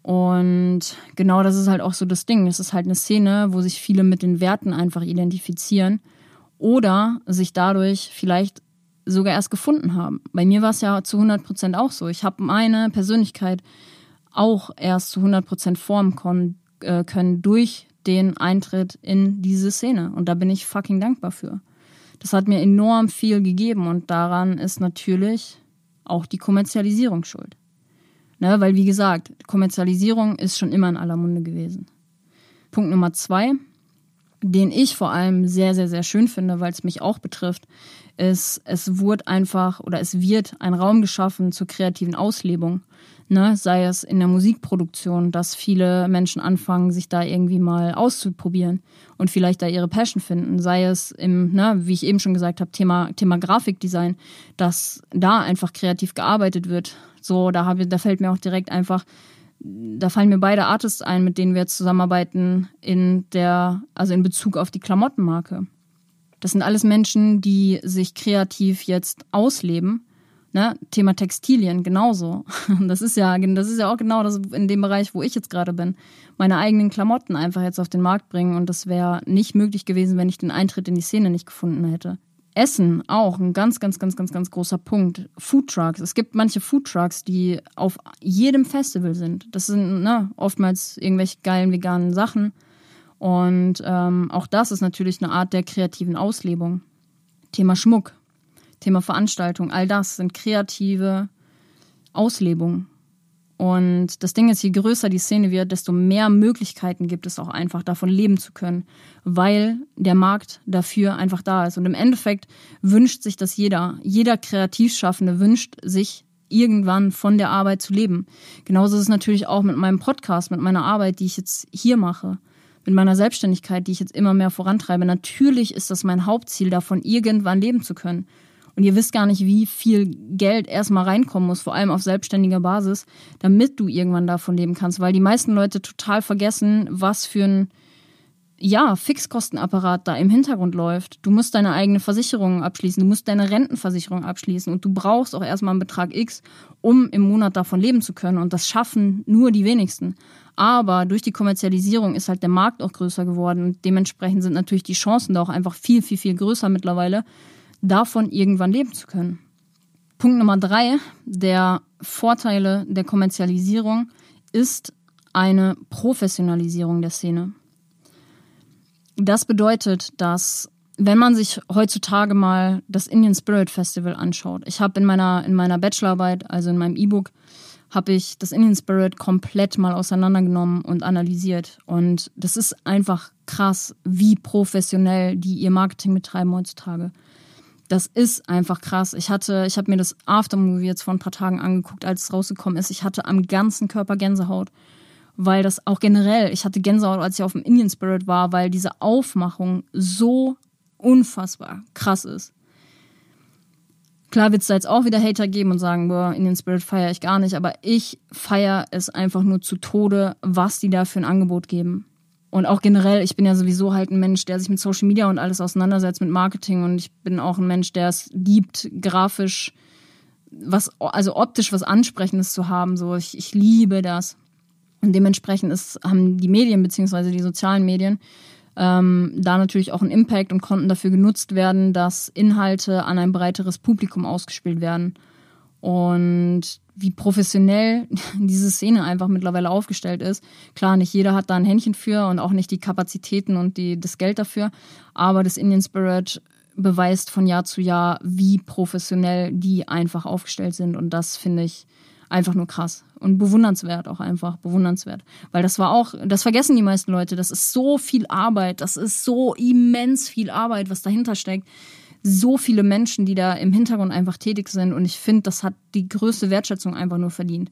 Und genau das ist halt auch so das Ding. Es ist halt eine Szene, wo sich viele mit den Werten einfach identifizieren oder sich dadurch vielleicht sogar erst gefunden haben. Bei mir war es ja zu 100 Prozent auch so. Ich habe meine Persönlichkeit auch erst zu 100 Prozent formen äh, können durch den Eintritt in diese Szene. Und da bin ich fucking dankbar für. Das hat mir enorm viel gegeben und daran ist natürlich auch die Kommerzialisierung schuld. Ne, weil, wie gesagt, Kommerzialisierung ist schon immer in aller Munde gewesen. Punkt Nummer zwei. den ich vor allem sehr, sehr, sehr schön finde, weil es mich auch betrifft, ist, es wurde einfach oder es wird ein Raum geschaffen zur kreativen Auslebung. Ne? Sei es in der Musikproduktion, dass viele Menschen anfangen, sich da irgendwie mal auszuprobieren und vielleicht da ihre Passion finden. Sei es im, ne, wie ich eben schon gesagt habe, Thema, Thema Grafikdesign, dass da einfach kreativ gearbeitet wird. So, da, habe, da fällt mir auch direkt einfach da fallen mir beide Artists ein, mit denen wir jetzt zusammenarbeiten in der, also in Bezug auf die Klamottenmarke. Das sind alles Menschen, die sich kreativ jetzt ausleben. Ne? Thema Textilien genauso. [LAUGHS] Das ist ja, das ist ja auch genau das in dem Bereich, wo ich jetzt gerade bin. Meine eigenen Klamotten einfach jetzt auf den Markt bringen und das wäre nicht möglich gewesen, wenn ich den Eintritt in die Szene nicht gefunden hätte. Essen auch ein ganz, ganz, ganz, ganz, ganz großer Punkt. Food Trucks. Es gibt manche Food Trucks, die auf jedem Festival sind. Das sind ne, oftmals irgendwelche geilen veganen Sachen. Und ähm, auch das ist natürlich eine Art der kreativen Auslebung. Thema Schmuck, Thema Veranstaltung, all das sind kreative Auslebungen. Und das Ding ist, je größer die Szene wird, desto mehr Möglichkeiten gibt es auch einfach davon leben zu können, weil der Markt dafür einfach da ist. Und im Endeffekt wünscht sich das jeder. Jeder Kreativschaffende wünscht sich irgendwann von der Arbeit zu leben. Genauso ist es natürlich auch mit meinem Podcast, mit meiner Arbeit, die ich jetzt hier mache, mit meiner Selbstständigkeit, die ich jetzt immer mehr vorantreibe. Natürlich ist das mein Hauptziel, davon irgendwann leben zu können. Und ihr wisst gar nicht, wie viel Geld erstmal reinkommen muss, vor allem auf selbstständiger Basis, damit du irgendwann davon leben kannst. Weil die meisten Leute total vergessen, was für ein ja, Fixkostenapparat da im Hintergrund läuft. Du musst deine eigene Versicherung abschließen, du musst deine Rentenversicherung abschließen und du brauchst auch erstmal einen Betrag X, um im Monat davon leben zu können. Und das schaffen nur die wenigsten. Aber durch die Kommerzialisierung ist halt der Markt auch größer geworden und dementsprechend sind natürlich die Chancen da auch einfach viel, viel, viel größer mittlerweile, davon irgendwann leben zu können. Punkt Nummer drei der Vorteile der Kommerzialisierung ist eine Professionalisierung der Szene. Das bedeutet, dass wenn man sich heutzutage mal das Indian Spirit Festival anschaut, ich habe in meiner in meiner Bachelorarbeit, also in meinem E-Book, habe ich das Indian Spirit komplett mal auseinandergenommen und analysiert und das ist einfach krass, wie professionell die ihr Marketing betreiben heutzutage das ist einfach krass. Ich hatte, ich habe mir das Aftermovie jetzt vor ein paar Tagen angeguckt, als es rausgekommen ist. Ich hatte am ganzen Körper Gänsehaut, weil das auch generell, ich hatte Gänsehaut, als ich auf dem Indian Spirit war, weil diese Aufmachung so unfassbar krass ist. Klar wird es da jetzt auch wieder Hater geben und sagen, boah, Indian Spirit feiere ich gar nicht, aber ich feiere es einfach nur zu Tode, was die da für ein Angebot geben. Und auch generell, ich bin ja sowieso halt ein Mensch, der sich mit Social Media und alles auseinandersetzt, mit Marketing. Und ich bin auch ein Mensch, der es liebt, grafisch, was, also optisch was Ansprechendes zu haben. So, ich, ich liebe das. Und dementsprechend ist, haben die Medien beziehungsweise die sozialen Medien ähm, da natürlich auch einen Impact und konnten dafür genutzt werden, dass Inhalte an ein breiteres Publikum ausgespielt werden. Und wie professionell [LAUGHS] diese Szene einfach mittlerweile aufgestellt ist. Klar, nicht jeder hat da ein Händchen für und auch nicht die Kapazitäten und die, das Geld dafür. Aber das Indian Spirit beweist von Jahr zu Jahr, wie professionell die einfach aufgestellt sind. Und das finde ich einfach nur krass und bewundernswert auch einfach, bewundernswert. Weil das war auch, das vergessen die meisten Leute, das ist so viel Arbeit, das ist so immens viel Arbeit, was dahinter steckt so viele Menschen, die da im Hintergrund einfach tätig sind. Und ich finde, das hat die größte Wertschätzung einfach nur verdient.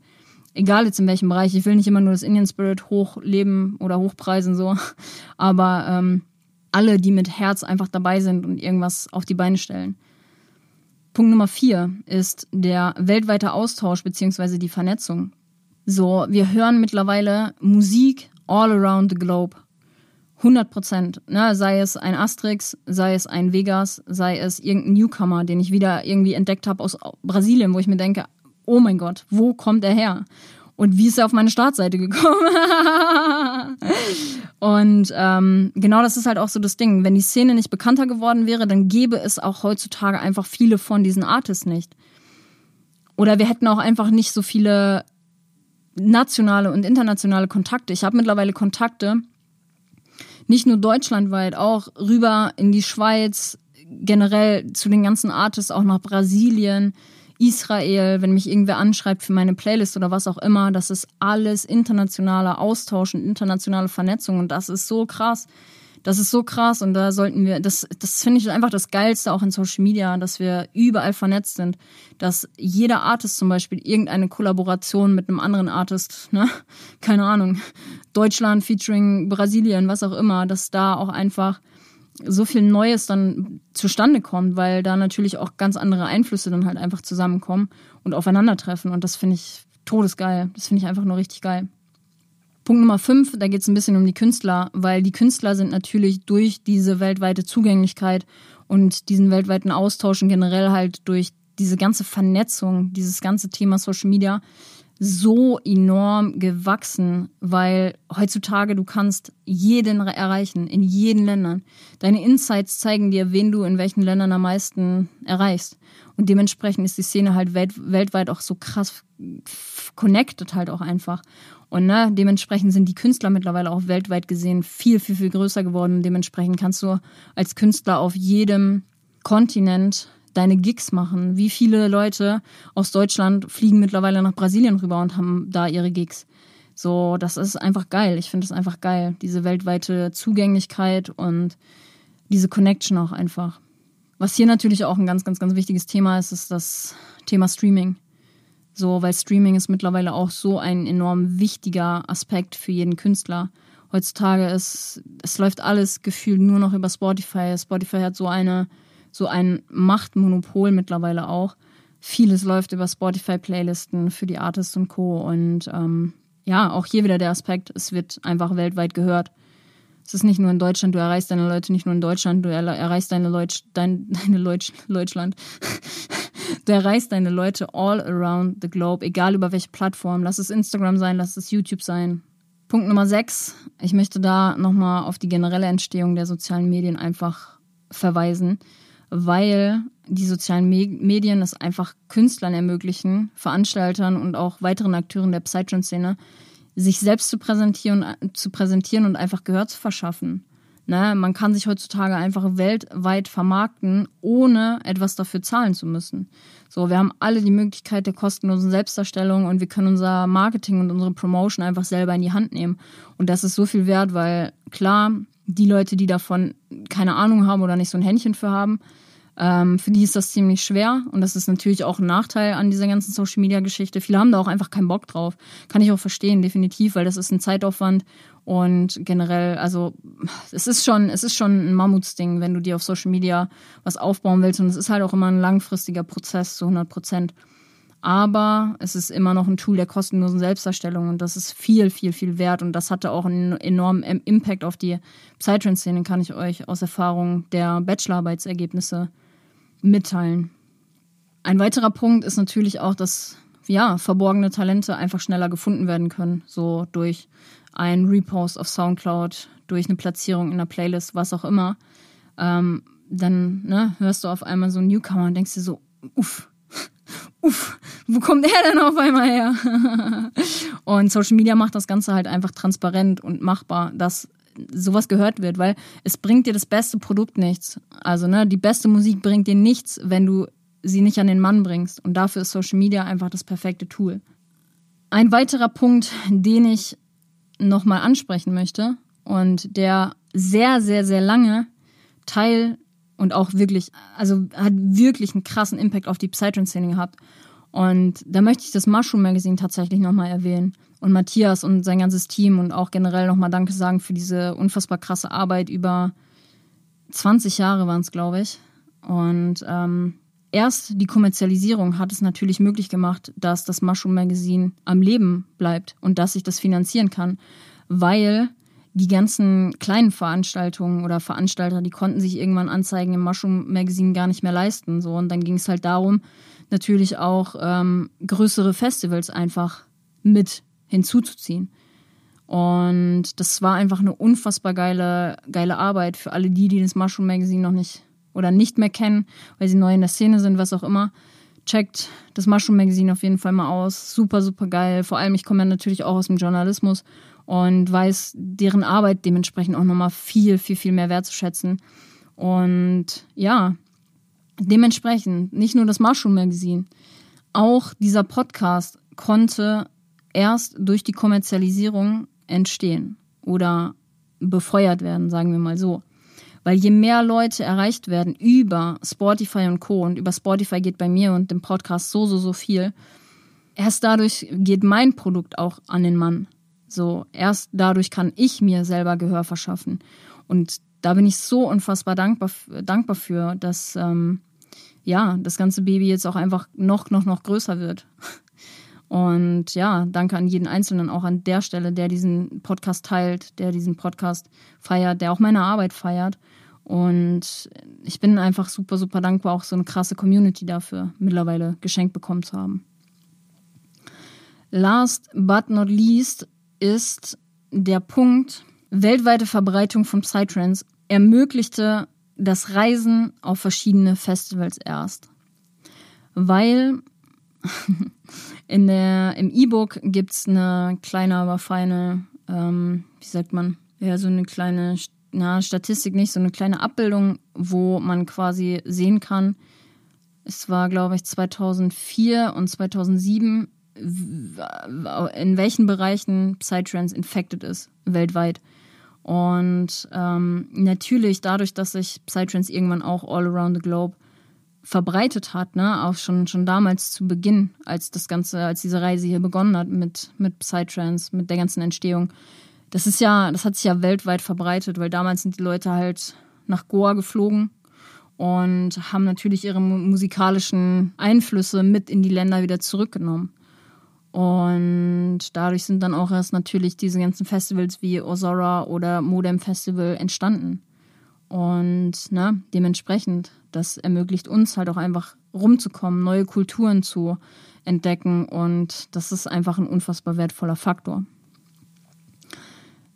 Egal jetzt in welchem Bereich. Ich will nicht immer nur das Indian Spirit hochleben oder hochpreisen, so. Aber ähm, alle, die mit Herz einfach dabei sind und irgendwas auf die Beine stellen. Punkt Nummer vier ist der weltweite Austausch beziehungsweise die Vernetzung. So, wir hören mittlerweile Musik all around the globe. 100 Prozent. Ne? Sei es ein Asterix, sei es ein Vegas, sei es irgendein Newcomer, den ich wieder irgendwie entdeckt habe aus Brasilien, wo ich mir denke, oh mein Gott, wo kommt er her? Und wie ist er auf meine Startseite gekommen? [LAUGHS] und ähm, genau das ist halt auch so das Ding. Wenn die Szene nicht bekannter geworden wäre, dann gäbe es auch heutzutage einfach viele von diesen Artists nicht. Oder wir hätten auch einfach nicht so viele nationale und internationale Kontakte. Ich habe mittlerweile Kontakte, nicht nur deutschlandweit, auch rüber in die Schweiz, generell zu den ganzen Artists, auch nach Brasilien, Israel, wenn mich irgendwer anschreibt für meine Playlist oder was auch immer, das ist alles internationaler Austausch und internationale Vernetzung und das ist so krass. Das ist so krass und da sollten wir, das, das finde ich einfach das Geilste auch in Social Media, dass wir überall vernetzt sind, dass jeder Artist zum Beispiel irgendeine Kollaboration mit einem anderen Artist, ne, [LAUGHS] keine Ahnung, Deutschland featuring Brasilien, was auch immer, dass da auch einfach so viel Neues dann zustande kommt, weil da natürlich auch ganz andere Einflüsse dann halt einfach zusammenkommen und aufeinandertreffen. Und das finde ich todesgeil. Das finde ich einfach nur richtig geil. Punkt Nummer fünf, da geht es ein bisschen um die Künstler, weil die Künstler sind natürlich durch diese weltweite Zugänglichkeit und diesen weltweiten Austausch und generell halt durch diese ganze Vernetzung, dieses ganze Thema Social Media so enorm gewachsen, weil heutzutage du kannst jeden erreichen, in jeden Ländern. Deine Insights zeigen dir, wen du in welchen Ländern am meisten erreichst. Und dementsprechend ist die Szene halt welt, weltweit auch so krass connected halt auch einfach. Und ne, dementsprechend sind die Künstler mittlerweile auch weltweit gesehen viel, viel, viel größer geworden. Dementsprechend kannst du als Künstler auf jedem Kontinent deine Gigs machen. Wie viele Leute aus Deutschland fliegen mittlerweile nach Brasilien rüber und haben da ihre Gigs. So, das ist einfach geil. Ich finde es einfach geil. Diese weltweite Zugänglichkeit und diese Connection auch einfach. Was hier natürlich auch ein ganz, ganz, ganz wichtiges Thema ist, ist das Thema Streaming. So, weil Streaming ist mittlerweile auch so ein enorm wichtiger Aspekt für jeden Künstler. Heutzutage ist, es läuft alles gefühlt nur noch über Spotify. Spotify hat so eine so ein Machtmonopol mittlerweile auch. Vieles läuft über Spotify-Playlisten für die Artists und Co. Und ähm, ja, auch hier wieder der Aspekt, es wird einfach weltweit gehört. Es ist nicht nur in Deutschland, du erreichst deine Leute nicht nur in Deutschland, du erreichst deine Leute, dein, [LAUGHS] deine Leute, Deutschland. [LAUGHS] du erreichst deine Leute all around the globe, egal über welche Plattform. Lass es Instagram sein, lass es YouTube sein. Punkt Nummer sechs. Ich möchte da nochmal auf die generelle Entstehung der sozialen Medien einfach verweisen weil die sozialen Medien es einfach Künstlern ermöglichen, Veranstaltern und auch weiteren Akteuren der Psytrance-Szene, sich selbst zu präsentieren, zu präsentieren und einfach Gehör zu verschaffen. Ne? Man kann sich heutzutage einfach weltweit vermarkten, ohne etwas dafür zahlen zu müssen. So, wir haben alle die Möglichkeit der kostenlosen Selbstdarstellung und wir können unser Marketing und unsere Promotion einfach selber in die Hand nehmen. Und das ist so viel wert, weil klar, die Leute, die davon keine Ahnung haben oder nicht so ein Händchen für haben, ähm, für die ist das ziemlich schwer und das ist natürlich auch ein Nachteil an dieser ganzen Social Media Geschichte. Viele haben da auch einfach keinen Bock drauf. Kann ich auch verstehen, definitiv, weil das ist ein Zeitaufwand und generell, also es ist schon, es ist schon ein Mammutsding, wenn du dir auf Social Media was aufbauen willst und es ist halt auch immer ein langfristiger Prozess zu 100 Prozent. Aber es ist immer noch ein Tool der kostenlosen Selbstdarstellung und das ist viel, viel, viel wert und das hatte auch einen enormen Impact auf die Psytrance-Szene, kann ich euch aus Erfahrung der Bachelorarbeitsergebnisse mitteilen. Ein weiterer Punkt ist natürlich auch, dass ja, verborgene Talente einfach schneller gefunden werden können, so durch ein Repost auf Soundcloud, durch eine Platzierung in einer Playlist, was auch immer. Ähm, dann ne, hörst du auf einmal so einen Newcomer und denkst dir so, uff, uff, wo kommt er denn auf einmal her? [LAUGHS] und Social Media macht das Ganze halt einfach transparent und machbar, dass sowas gehört wird, weil es bringt dir das beste Produkt nichts. Also, ne, die beste Musik bringt dir nichts, wenn du sie nicht an den Mann bringst. Und dafür ist Social Media einfach das perfekte Tool. Ein weiterer Punkt, den ich nochmal ansprechen möchte und der sehr, sehr, sehr lange Teil und auch wirklich, also hat wirklich einen krassen Impact auf die Psytrance-Szene gehabt. Und da möchte ich das Mushroom Magazine tatsächlich nochmal erwähnen. Und Matthias und sein ganzes Team und auch generell nochmal Danke sagen für diese unfassbar krasse Arbeit über 20 Jahre waren es, glaube ich. Und ähm, erst die Kommerzialisierung hat es natürlich möglich gemacht, dass das Mushroom Magazine am Leben bleibt und dass ich das finanzieren kann, weil die ganzen kleinen Veranstaltungen oder Veranstalter, die konnten sich irgendwann Anzeigen im Mushroom Magazine gar nicht mehr leisten. So und dann ging es halt darum, natürlich auch ähm, größere Festivals einfach mit hinzuzuziehen. Und das war einfach eine unfassbar geile, geile Arbeit für alle die, die das Mushroom Magazine noch nicht oder nicht mehr kennen, weil sie neu in der Szene sind, was auch immer. Checkt das Mushroom Magazine auf jeden Fall mal aus. Super, super geil. Vor allem, ich komme ja natürlich auch aus dem Journalismus und weiß deren Arbeit dementsprechend auch nochmal viel, viel, viel mehr wertzuschätzen. Und ja, dementsprechend nicht nur das Mushroom Magazine, auch dieser Podcast konnte erst durch die Kommerzialisierung entstehen oder befeuert werden, sagen wir mal so. Weil je mehr Leute erreicht werden über Spotify und Co. und über Spotify geht bei mir und dem Podcast so, so, so viel, erst dadurch geht mein Produkt auch an den Mann. So, erst dadurch kann ich mir selber Gehör verschaffen. Und da bin ich so unfassbar dankbar, dankbar für, dass ähm, ja, das ganze Baby jetzt auch einfach noch, noch, noch größer wird. [LAUGHS] Und ja, danke an jeden Einzelnen, auch an der Stelle, der diesen Podcast teilt, der diesen Podcast feiert, der auch meine Arbeit feiert. Und ich bin einfach super, super dankbar, auch so eine krasse Community dafür mittlerweile geschenkt bekommen zu haben. Last but not least ist der Punkt, weltweite Verbreitung von Psytrance ermöglichte das Reisen auf verschiedene Festivals erst. Weil [LAUGHS] in der, im E-Book gibt es eine kleine, aber feine, ähm, wie sagt man, ja, so eine kleine, na, Statistik nicht, so eine kleine Abbildung, wo man quasi sehen kann, es war, glaube ich, 2004 und 2007, in welchen Bereichen Psytrance infected ist, weltweit. Und ähm, natürlich dadurch, dass sich Psytrance irgendwann auch all around the globe verbreitet hat, ne, auch schon, schon damals zu Beginn, als das Ganze, als diese Reise hier begonnen hat mit, mit Psytrance, mit der ganzen Entstehung. Das ist ja, das hat sich ja weltweit verbreitet, weil damals sind die Leute halt nach Goa geflogen und haben natürlich ihre musikalischen Einflüsse mit in die Länder wieder zurückgenommen. Und dadurch sind dann auch erst natürlich diese ganzen Festivals wie Osora oder Modem Festival entstanden. Und ne, dementsprechend, das ermöglicht uns halt auch einfach rumzukommen, neue Kulturen zu entdecken und das ist einfach ein unfassbar wertvoller Faktor.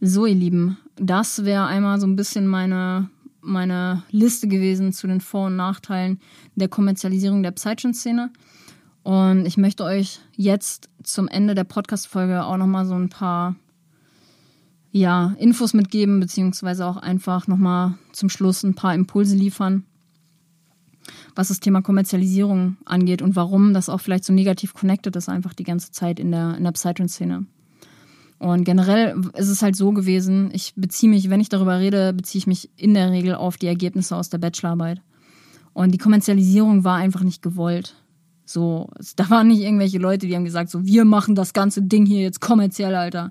So, ihr Lieben, das wäre einmal so ein bisschen meine, meine Liste gewesen zu den Vor- und Nachteilen der Kommerzialisierung der Psytrance-Szene. Und ich möchte euch jetzt zum Ende der Podcast-Folge auch nochmal so ein paar ja, Infos mitgeben, beziehungsweise auch einfach nochmal zum Schluss ein paar Impulse liefern, was das Thema Kommerzialisierung angeht und warum das auch vielleicht so negativ connected ist, einfach die ganze Zeit in der, in der Psytrance-Szene. Und generell ist es halt so gewesen, ich beziehe mich, wenn ich darüber rede, beziehe ich mich in der Regel auf die Ergebnisse aus der Bachelorarbeit. Und die Kommerzialisierung war einfach nicht gewollt. So, da waren nicht irgendwelche Leute, die haben gesagt, so, wir machen das ganze Ding hier jetzt kommerziell, Alter.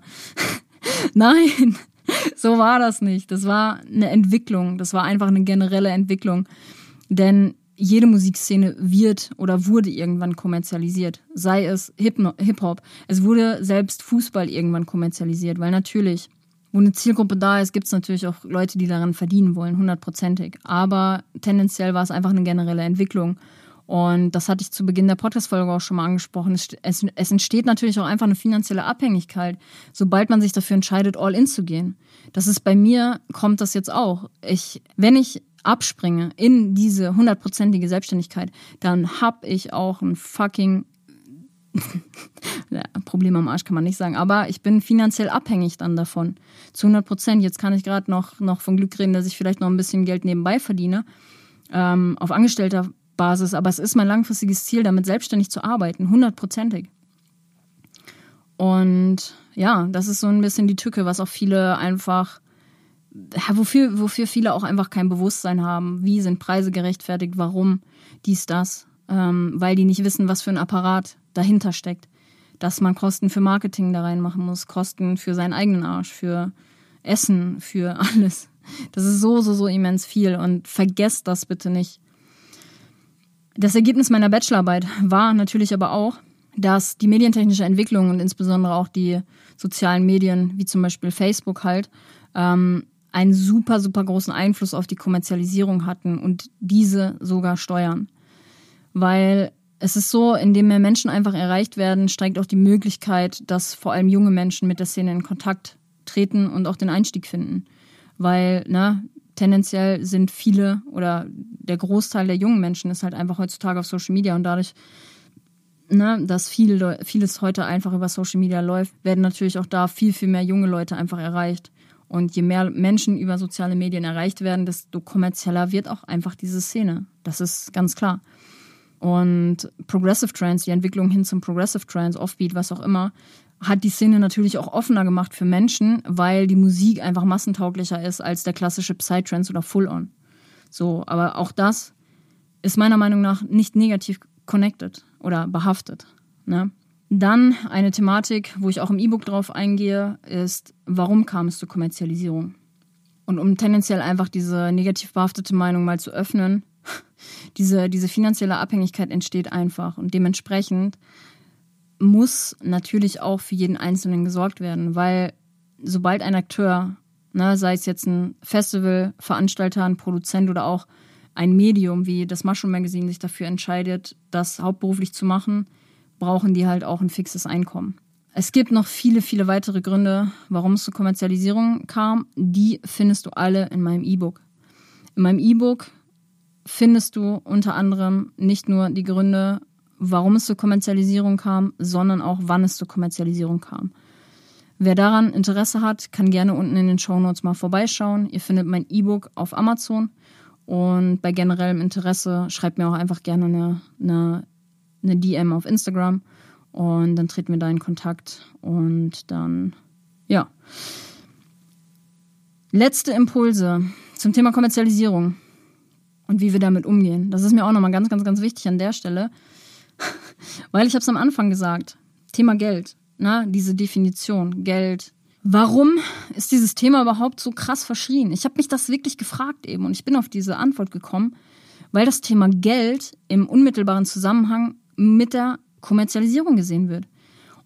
[LAUGHS] Nein, [LAUGHS] so war das nicht. Das war eine Entwicklung. Das war einfach eine generelle Entwicklung. Denn jede Musikszene wird oder wurde irgendwann kommerzialisiert. Sei es Hip-Hop. Es wurde selbst Fußball irgendwann kommerzialisiert, weil natürlich, wo eine Zielgruppe da ist, gibt es natürlich auch Leute, die daran verdienen wollen, hundertprozentig. Aber tendenziell war es einfach eine generelle Entwicklung. Und das hatte ich zu Beginn der Podcast-Folge auch schon mal angesprochen. Es, es, es, entsteht natürlich auch einfach eine finanzielle Abhängigkeit, sobald man sich dafür entscheidet, all in zu gehen. Das ist bei mir, kommt das jetzt auch. Ich, wenn ich abspringe in diese hundertprozentige Selbstständigkeit, dann hab ich auch ein fucking ja, [LAUGHS] Problem am Arsch kann man nicht sagen, aber ich bin finanziell abhängig dann davon. Zu 100 Prozent. Jetzt kann ich gerade noch, noch von Glück reden, dass ich vielleicht noch ein bisschen Geld nebenbei verdiene. Ähm, auf angestellter Basis, aber es ist mein langfristiges Ziel, damit selbstständig zu arbeiten, hundertprozentig. Und ja, das ist so ein bisschen die Tücke, was auch viele einfach, wofür, wofür viele auch einfach kein Bewusstsein haben. Wie sind Preise gerechtfertigt? Warum? Dies, das. Ähm, weil die nicht wissen, was für ein Apparat dahinter steckt. Dass man Kosten für Marketing da reinmachen muss, Kosten für seinen eigenen Arsch, für Essen, für [LAUGHS] alles. Das ist so, so, so immens viel und vergesst das bitte nicht. Das Ergebnis meiner Bachelorarbeit war natürlich aber auch, dass die medientechnische Entwicklung und insbesondere auch die sozialen Medien, wie zum Beispiel Facebook halt, ähm, einen super, super großen Einfluss auf die Kommerzialisierung hatten und diese sogar steuern. Weil es ist so, indem mehr Menschen einfach erreicht werden, steigt auch die Möglichkeit, dass vor allem junge Menschen mit der Szene in Kontakt treten und auch den Einstieg finden. Weil, ne, tendenziell sind viele oder der Großteil der jungen Menschen ist halt einfach heutzutage auf Social Media und dadurch, ne, dass viel, vieles heute einfach über Social Media läuft, werden natürlich auch da viel, viel mehr junge Leute einfach erreicht. Und je mehr Menschen über soziale Medien erreicht werden, desto kommerzieller wird auch einfach diese Szene. Das ist ganz klar. Und Progressive Trance, die Entwicklung hin zum Progressive Trance, Offbeat, was auch immer, hat die Szene natürlich auch offener gemacht für Menschen, weil die Musik einfach massentauglicher ist als der klassische Psytrance oder Full-On. So, aber auch das ist meiner Meinung nach nicht negativ connected oder behaftet. Ne? Dann eine Thematik, wo ich auch im E-Book drauf eingehe, ist, warum kam es zur Kommerzialisierung? Und um tendenziell einfach diese negativ behaftete Meinung mal zu öffnen, [LAUGHS] diese, diese finanzielle Abhängigkeit entsteht einfach und dementsprechend muss natürlich auch für jeden Einzelnen gesorgt werden, weil sobald ein Akteur, ne, sei es jetzt ein Festival, Veranstalter, ein Produzent oder auch ein Medium wie das Mushroom Magazine sich dafür entscheidet, das hauptberuflich zu machen, brauchen die halt auch ein fixes Einkommen. Es gibt noch viele, viele weitere Gründe, warum es zur Kommerzialisierung kam. Die findest du alle in meinem E-Book. In meinem E-Book findest du unter anderem nicht nur die Gründe, warum es zur Kommerzialisierung kam, sondern auch wann es zur Kommerzialisierung kam. Wer daran Interesse hat, kann gerne unten in den Show Notes mal vorbeischauen. Ihr findet mein E-Book auf Amazon und bei generellem Interesse schreibt mir auch einfach gerne eine, eine, eine DM auf Instagram und dann treten wir da in Kontakt und dann, ja. Letzte Impulse zum Thema Kommerzialisierung und wie wir damit umgehen. Das ist mir auch nochmal ganz, ganz, ganz wichtig an der Stelle, weil ich habe es am Anfang gesagt. Thema Geld, ne? diese Definition, Geld. Warum ist dieses Thema überhaupt so krass verschrien? Ich habe mich das wirklich gefragt eben und ich bin auf diese Antwort gekommen, weil das Thema Geld im unmittelbaren Zusammenhang mit der Kommerzialisierung gesehen wird.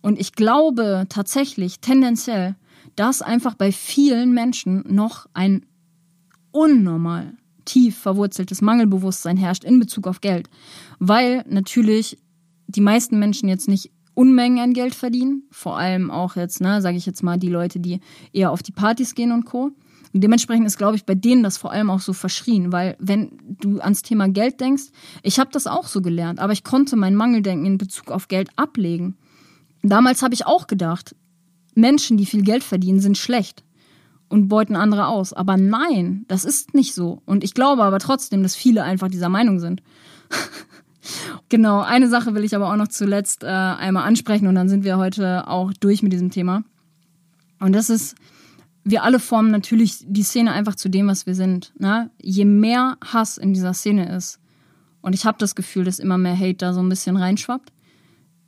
Und ich glaube tatsächlich tendenziell, dass einfach bei vielen Menschen noch ein unnormal tief verwurzeltes Mangelbewusstsein herrscht in Bezug auf Geld. Weil natürlich die meisten Menschen jetzt nicht Unmengen an Geld verdienen, vor allem auch jetzt, ne, sage ich jetzt mal, die Leute, die eher auf die Partys gehen und co. Und dementsprechend ist, glaube ich, bei denen das vor allem auch so verschrien, weil wenn du ans Thema Geld denkst, ich habe das auch so gelernt, aber ich konnte mein Mangeldenken in Bezug auf Geld ablegen. Damals habe ich auch gedacht, Menschen, die viel Geld verdienen, sind schlecht und beuten andere aus. Aber nein, das ist nicht so. Und ich glaube aber trotzdem, dass viele einfach dieser Meinung sind. [LAUGHS] genau, eine Sache will ich aber auch noch zuletzt äh, einmal ansprechen und dann sind wir heute auch durch mit diesem Thema. Und das ist, wir alle formen natürlich die Szene einfach zu dem, was wir sind. Ne? Je mehr Hass in dieser Szene ist, und ich habe das Gefühl, dass immer mehr Hate da so ein bisschen reinschwappt,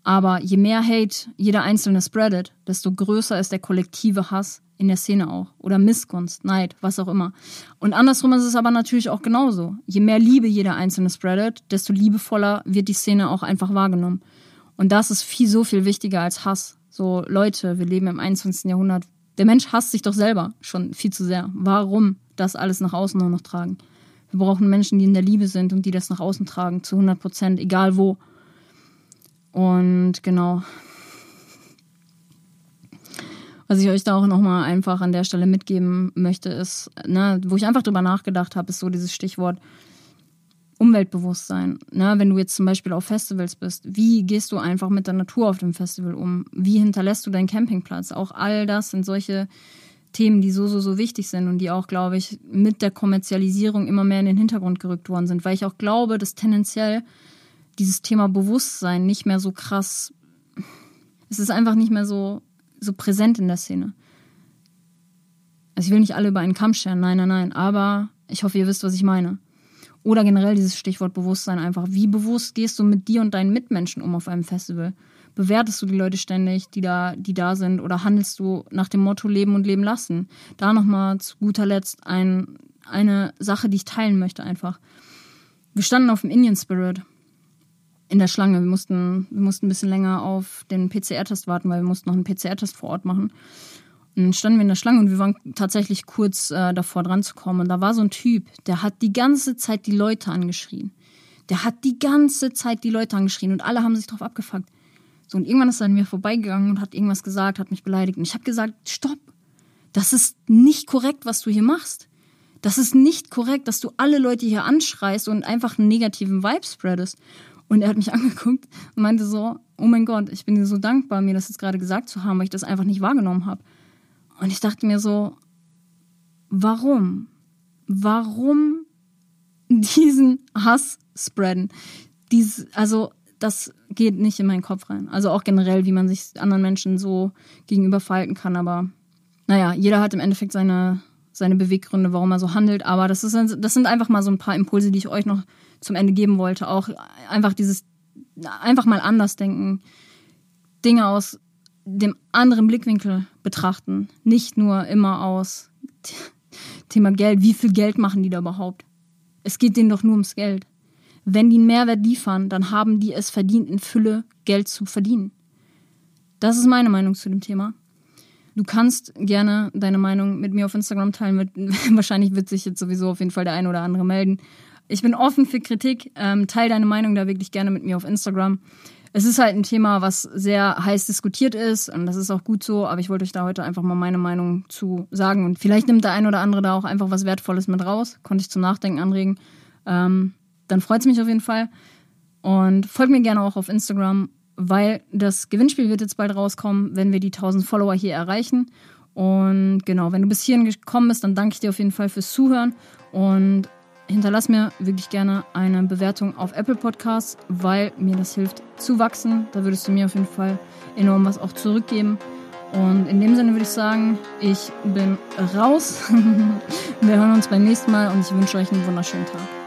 aber je mehr Hate jeder Einzelne spreadet, desto größer ist der kollektive Hass in der Szene auch. Oder Missgunst, Neid, was auch immer. Und andersrum ist es aber natürlich auch genauso. Je mehr Liebe jeder Einzelne spreadet, desto liebevoller wird die Szene auch einfach wahrgenommen. Und das ist viel, so viel wichtiger als Hass. So, Leute, wir leben im 21. Jahrhundert. Der Mensch hasst sich doch selber schon viel zu sehr. Warum das alles nach außen auch noch tragen? Wir brauchen Menschen, die in der Liebe sind und die das nach außen tragen, zu 100 Prozent, egal wo. Und genau, was ich euch da auch nochmal einfach an der Stelle mitgeben möchte, ist, ne, wo ich einfach drüber nachgedacht habe, ist so dieses Stichwort Umweltbewusstsein. Ne? Wenn du jetzt zum Beispiel auf Festivals bist, wie gehst du einfach mit der Natur auf dem Festival um? Wie hinterlässt du deinen Campingplatz? Auch all das sind solche Themen, die so, so, so wichtig sind und die auch, glaube ich, mit der Kommerzialisierung immer mehr in den Hintergrund gerückt worden sind, weil ich auch glaube, dass tendenziell dieses Thema Bewusstsein nicht mehr so krass, es ist einfach nicht mehr so so präsent in der Szene. Also ich will nicht alle über einen Kamm scheren, nein, nein, nein, aber ich hoffe, ihr wisst, was ich meine. Oder generell dieses Stichwort Bewusstsein einfach. Wie bewusst gehst du mit dir und deinen Mitmenschen um auf einem Festival? Bewertest du die Leute ständig, die da, die da sind, oder handelst du nach dem Motto Leben und Leben lassen? Da nochmal zu guter Letzt ein, eine Sache, die ich teilen möchte einfach. Wir standen auf dem Indian Spirit in der Schlange. Wir mussten, wir mussten ein bisschen länger auf den PCR-Test warten, weil wir mussten noch einen PCR-Test vor Ort machen. Und dann standen wir in der Schlange und wir waren tatsächlich kurz äh, davor dran zu kommen. Und da war so ein Typ, der hat die ganze Zeit die Leute angeschrien. Der hat die ganze Zeit die Leute angeschrien und alle haben sich drauf abgefuckt. So, und irgendwann ist er an mir vorbeigegangen und hat irgendwas gesagt, hat mich beleidigt. Und ich habe gesagt, stopp, das ist nicht korrekt, was du hier machst. Das ist nicht korrekt, dass du alle Leute hier anschreist und einfach einen negativen Vibe spreadest. Und er hat mich [LAUGHS] angeguckt und meinte so, oh mein Gott, ich bin dir so dankbar, mir das jetzt gerade gesagt zu haben, weil ich das einfach nicht wahrgenommen habe. Und ich dachte mir so, warum? Warum diesen Hass spreaden? Dies, also das geht nicht in meinen Kopf rein. Also auch generell, wie man sich anderen Menschen so gegenüber verhalten kann. Aber naja, jeder hat im Endeffekt seine, seine Beweggründe, warum er so handelt. Aber das, ist, das sind einfach mal so ein paar Impulse, die ich euch noch zum Ende geben wollte. Auch einfach dieses, einfach mal anders denken. Dinge aus dem anderen Blickwinkel betrachten. Nicht nur immer aus [LAUGHS] Thema Geld. Wie viel Geld machen die da überhaupt? Es geht denen doch nur ums Geld. Wenn die einen Mehrwert liefern, dann haben die es verdient, in Fülle Geld zu verdienen. Das ist meine Meinung zu dem Thema. Du kannst gerne deine Meinung mit mir auf Instagram teilen. [LAUGHS] Wahrscheinlich wird sich jetzt sowieso auf jeden Fall der ein oder andere melden. Ich bin offen für Kritik. Ähm, teil deine Meinung da wirklich gerne mit mir auf Instagram. Es ist halt ein Thema, was sehr heiß diskutiert ist und das ist auch gut so, aber ich wollte euch da heute einfach mal meine Meinung zu sagen und vielleicht nimmt der ein oder andere da auch einfach was Wertvolles mit raus, konnte ich zum Nachdenken anregen. Ähm, dann freut es mich auf jeden Fall. Und folgt mir gerne auch auf Instagram, weil das Gewinnspiel wird jetzt bald rauskommen, wenn wir die 1000 Follower hier erreichen. Und genau, wenn du bis hierhin gekommen bist, dann danke ich dir auf jeden Fall fürs Zuhören und hinterlass mir wirklich gerne eine Bewertung auf Apple Podcasts, weil mir das hilft zu wachsen. Da würdest du mir auf jeden Fall enorm was auch zurückgeben. Und in dem Sinne würde ich sagen, ich bin raus. [LAUGHS] Wir hören uns beim nächsten Mal und ich wünsche euch einen wunderschönen Tag.